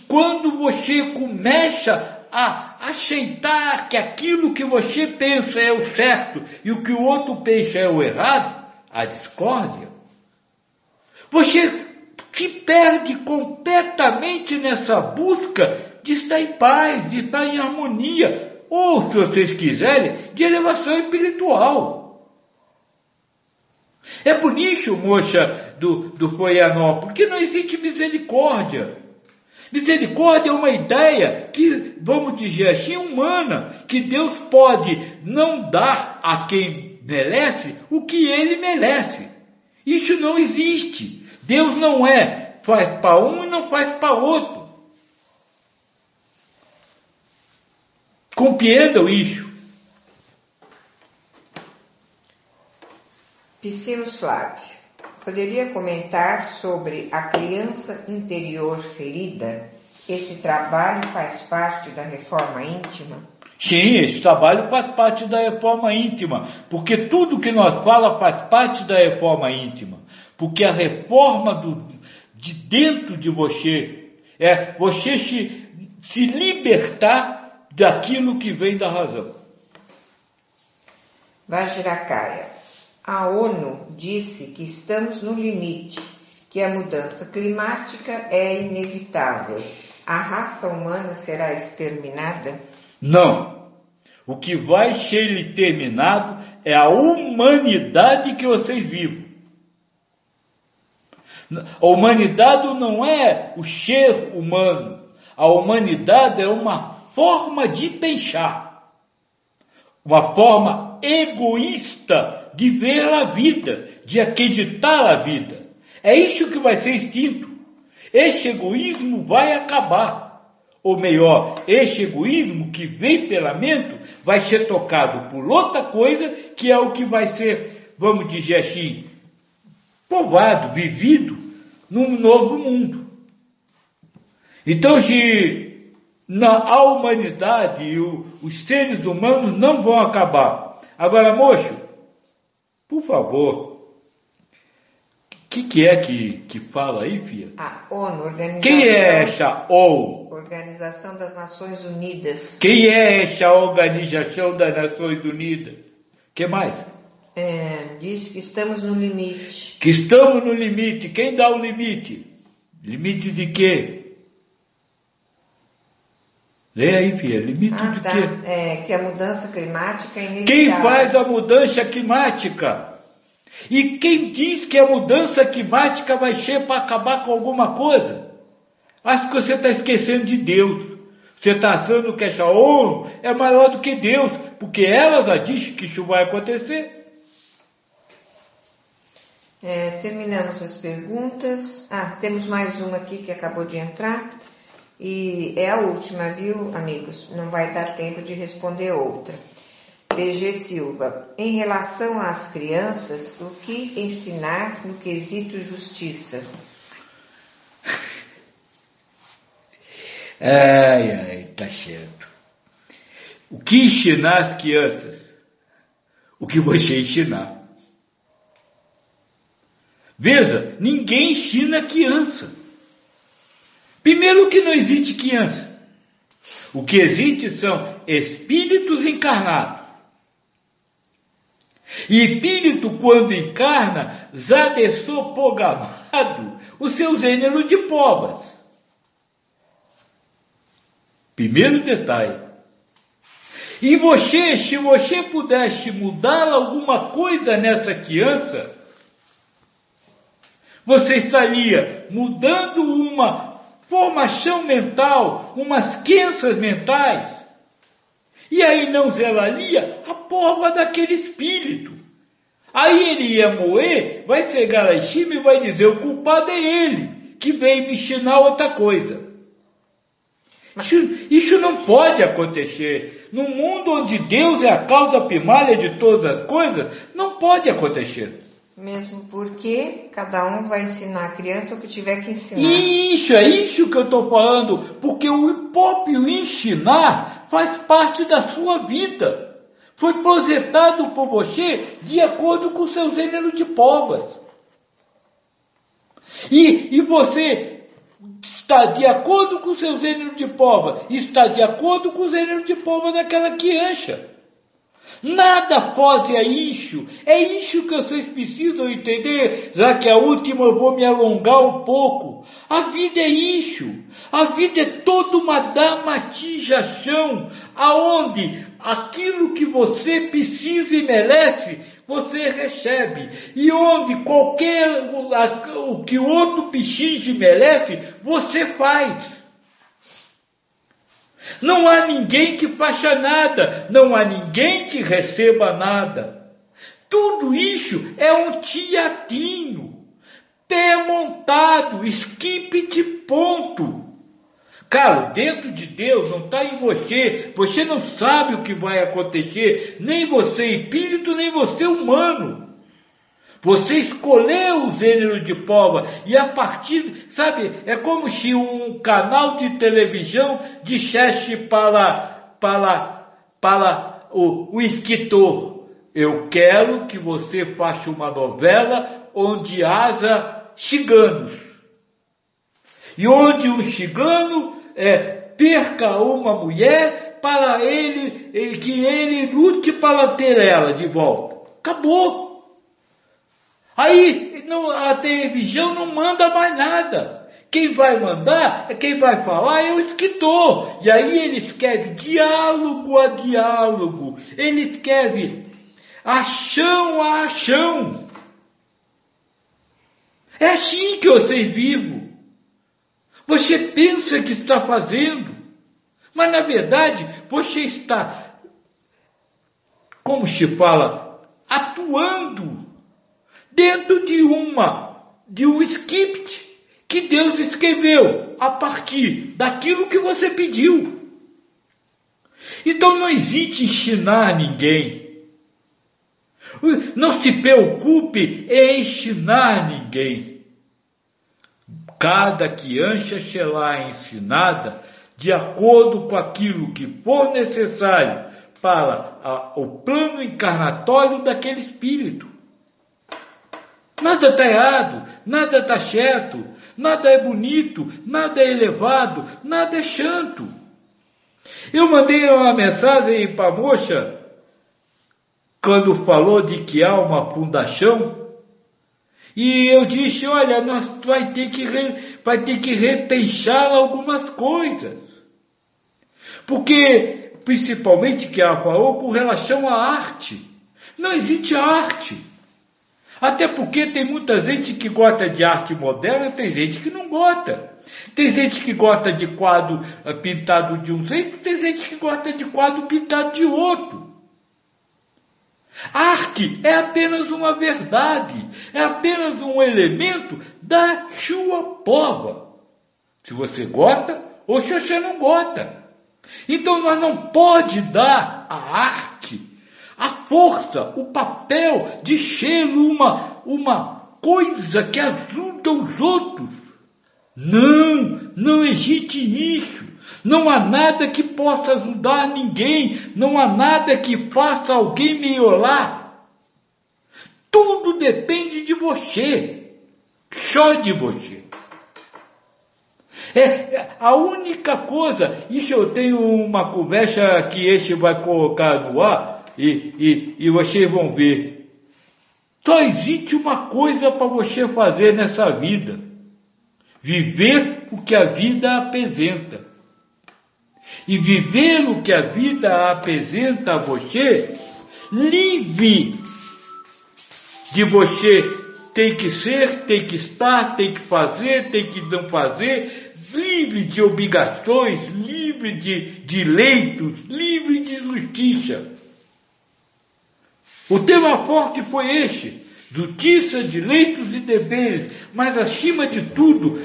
Quando você começa a aceitar que aquilo que você pensa é o certo e o que o outro pensa é o errado, a discórdia, você se perde completamente nessa busca de estar em paz, de estar em harmonia, ou, se vocês quiserem, de elevação espiritual. É por isso, moça do, do Florianópolis, que não existe misericórdia. Misericórdia é uma ideia que, vamos dizer assim, humana, que Deus pode não dar a quem merece o que ele merece. Isso não existe. Deus não é, faz para um e não faz para outro. Compreendam isso.
Piscino Suave, poderia comentar sobre a criança interior ferida? Esse trabalho faz parte da reforma íntima?
Sim, esse trabalho faz parte da reforma íntima, porque tudo que nós fala faz parte da reforma íntima, porque a reforma do, de dentro de você é você se, se libertar daquilo que vem da razão.
Vajracaia, a ONU disse que estamos no limite, que a mudança climática é inevitável. A raça humana será exterminada?
Não. O que vai ser terminado é a humanidade que vocês vivem. A humanidade não é o ser humano. A humanidade é uma forma de pensar. Uma forma egoísta de ver a vida, de acreditar a vida. É isso que vai ser extinto. Esse egoísmo vai acabar ou melhor, este egoísmo que vem pela mente vai ser tocado por outra coisa que é o que vai ser, vamos dizer assim, povoado, vivido num novo mundo. Então, se na, a humanidade e o, os seres humanos não vão acabar. Agora, moço, por favor, que, que é que, que fala aí, filha?
A ONU, Organização...
Quem é essa ONU?
Organização das Nações Unidas.
Quem é essa Organização das Nações Unidas? que mais?
É, diz que estamos no limite.
Que estamos no limite. Quem dá o limite? Limite de quê? Lê aí, filha. Limite
ah,
de
tá.
quê?
É, que a mudança climática é inevitável.
Quem faz a mudança climática? E quem diz que a mudança climática vai ser para acabar com alguma coisa? Acho que você está esquecendo de Deus. Você está achando que essa ONU é maior do que Deus, porque ela já disse que isso vai acontecer.
É, terminamos as perguntas. Ah, temos mais uma aqui que acabou de entrar. E é a última, viu, amigos? Não vai dar tempo de responder outra. PG Silva, em relação às crianças, o que ensinar no quesito justiça?
Ai, ai, tá certo. O que ensinar as crianças? O que você ensinar. Veja, ninguém ensina criança. Primeiro que não existe criança. O que existe são espíritos encarnados. E espírito, quando encarna, já deixou programado o seu gênero de povas. Primeiro detalhe. E você, se você pudesse mudar alguma coisa nessa criança, você estaria mudando uma formação mental, umas crenças mentais, e aí não zelaria a porra daquele espírito. Aí ele ia moer, vai chegar lá em cima e vai dizer, o culpado é ele, que veio me ensinar outra coisa. Isso, isso não pode acontecer. No mundo onde Deus é a causa primária de todas as coisas, não pode acontecer.
Mesmo porque cada um vai ensinar a criança o que tiver que ensinar.
Isso, é isso que eu estou falando. Porque o próprio ensinar faz parte da sua vida. Foi projetado por você de acordo com o seu gênero de povas. E, e você está de acordo com o seu gênero de pova, está de acordo com o gênero de pova daquela criança. Nada foge a isso. É isso que vocês precisam entender, já que a última eu vou me alongar um pouco. A vida é isso. A vida é toda uma dramatização, aonde aquilo que você precisa e merece, você recebe. E onde qualquer, o que o outro precisa e merece, você faz. Não há ninguém que faça nada, não há ninguém que receba nada. Tudo isso é um teatrinho, pé montado, skip de ponto. Cara, dentro de Deus não está em você, você não sabe o que vai acontecer, nem você espírito, nem você humano. Você escolheu o gênero de prova e a partir, sabe, é como se um canal de televisão dissesse para, para, para o, o escritor, eu quero que você faça uma novela onde haja ciganos. E onde um cigano é, perca uma mulher para ele, que ele lute para ter ela de volta. Acabou. Aí não, a televisão não manda mais nada. Quem vai mandar, quem vai falar é o escritor. E aí ele escreve diálogo a diálogo. Ele escreve achão a achão. É assim que vocês vivem. Você pensa que está fazendo, mas na verdade você está, como se fala, atuando dentro de uma, de um script que Deus escreveu a partir daquilo que você pediu. Então não existe ensinar ninguém. Não se preocupe em ensinar ninguém. Cada criança será ensinada de acordo com aquilo que for necessário para a, o plano encarnatório daquele espírito. Nada está errado, nada está certo, nada é bonito, nada é elevado, nada é chanto. Eu mandei uma mensagem para a moça, quando falou de que há uma fundação, e eu disse, olha, nós vai ter que, vai ter que repensar algumas coisas. Porque, principalmente que ela falou com relação à arte. Não existe arte. Até porque tem muita gente que gosta de arte moderna, tem gente que não gosta. Tem gente que gosta de quadro eh, pintado de um jeito, tem gente que gosta de quadro pintado de outro. Arte é apenas uma verdade, é apenas um elemento da sua prova. Se você gosta ou se você não gosta. Então nós não pode dar a arte a força, o papel de ser uma, uma coisa que ajuda os outros. Não, não existe isso. Não há nada que possa ajudar ninguém. Não há nada que faça alguém melhorar. Tudo depende de você. Só de você. É a única coisa. Isso eu tenho uma conversa que este vai colocar no ar e, e, e vocês vão ver. Só existe uma coisa para você fazer nessa vida: viver o que a vida apresenta. E viver o que a vida apresenta a você, livre de você tem que ser, tem que estar, tem que fazer, tem que não fazer, livre de obrigações, livre de direitos, livre de justiça. O tema forte foi este, justiça, direitos e deveres, mas acima de tudo,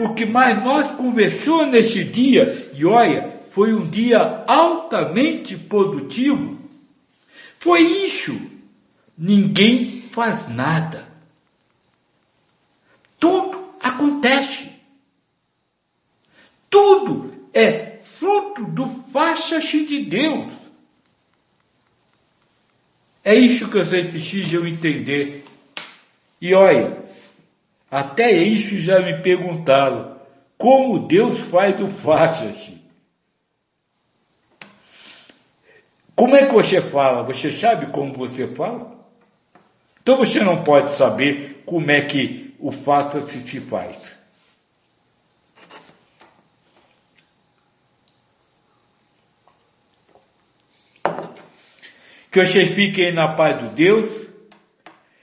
o, que mais nós conversou neste dia, e olha, foi um dia altamente produtivo, foi isso. Ninguém faz nada. Tudo acontece. Tudo é fruto do facha-se de Deus. É isso que vocês precisam entender. E olha, até isso já me perguntaram. Como Deus faz o faça Como é que você fala? Você sabe como você fala? Então você não pode saber como é que o faça-se se faz. Que vocês fiquem na paz do Deus.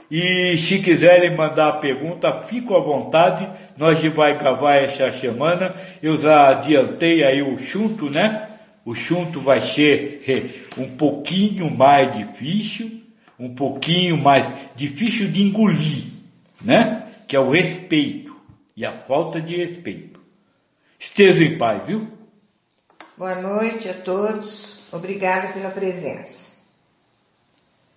E se quiserem mandar pergunta, fico à vontade. Nós vai gravar essa semana. Eu já adiantei aí o chunto, né? O chunto vai ser um pouquinho mais difícil, um pouquinho mais difícil de engolir, né? Que é o respeito e a falta de respeito. Esteja em paz, viu?
Boa noite a todos. Obrigada pela presença.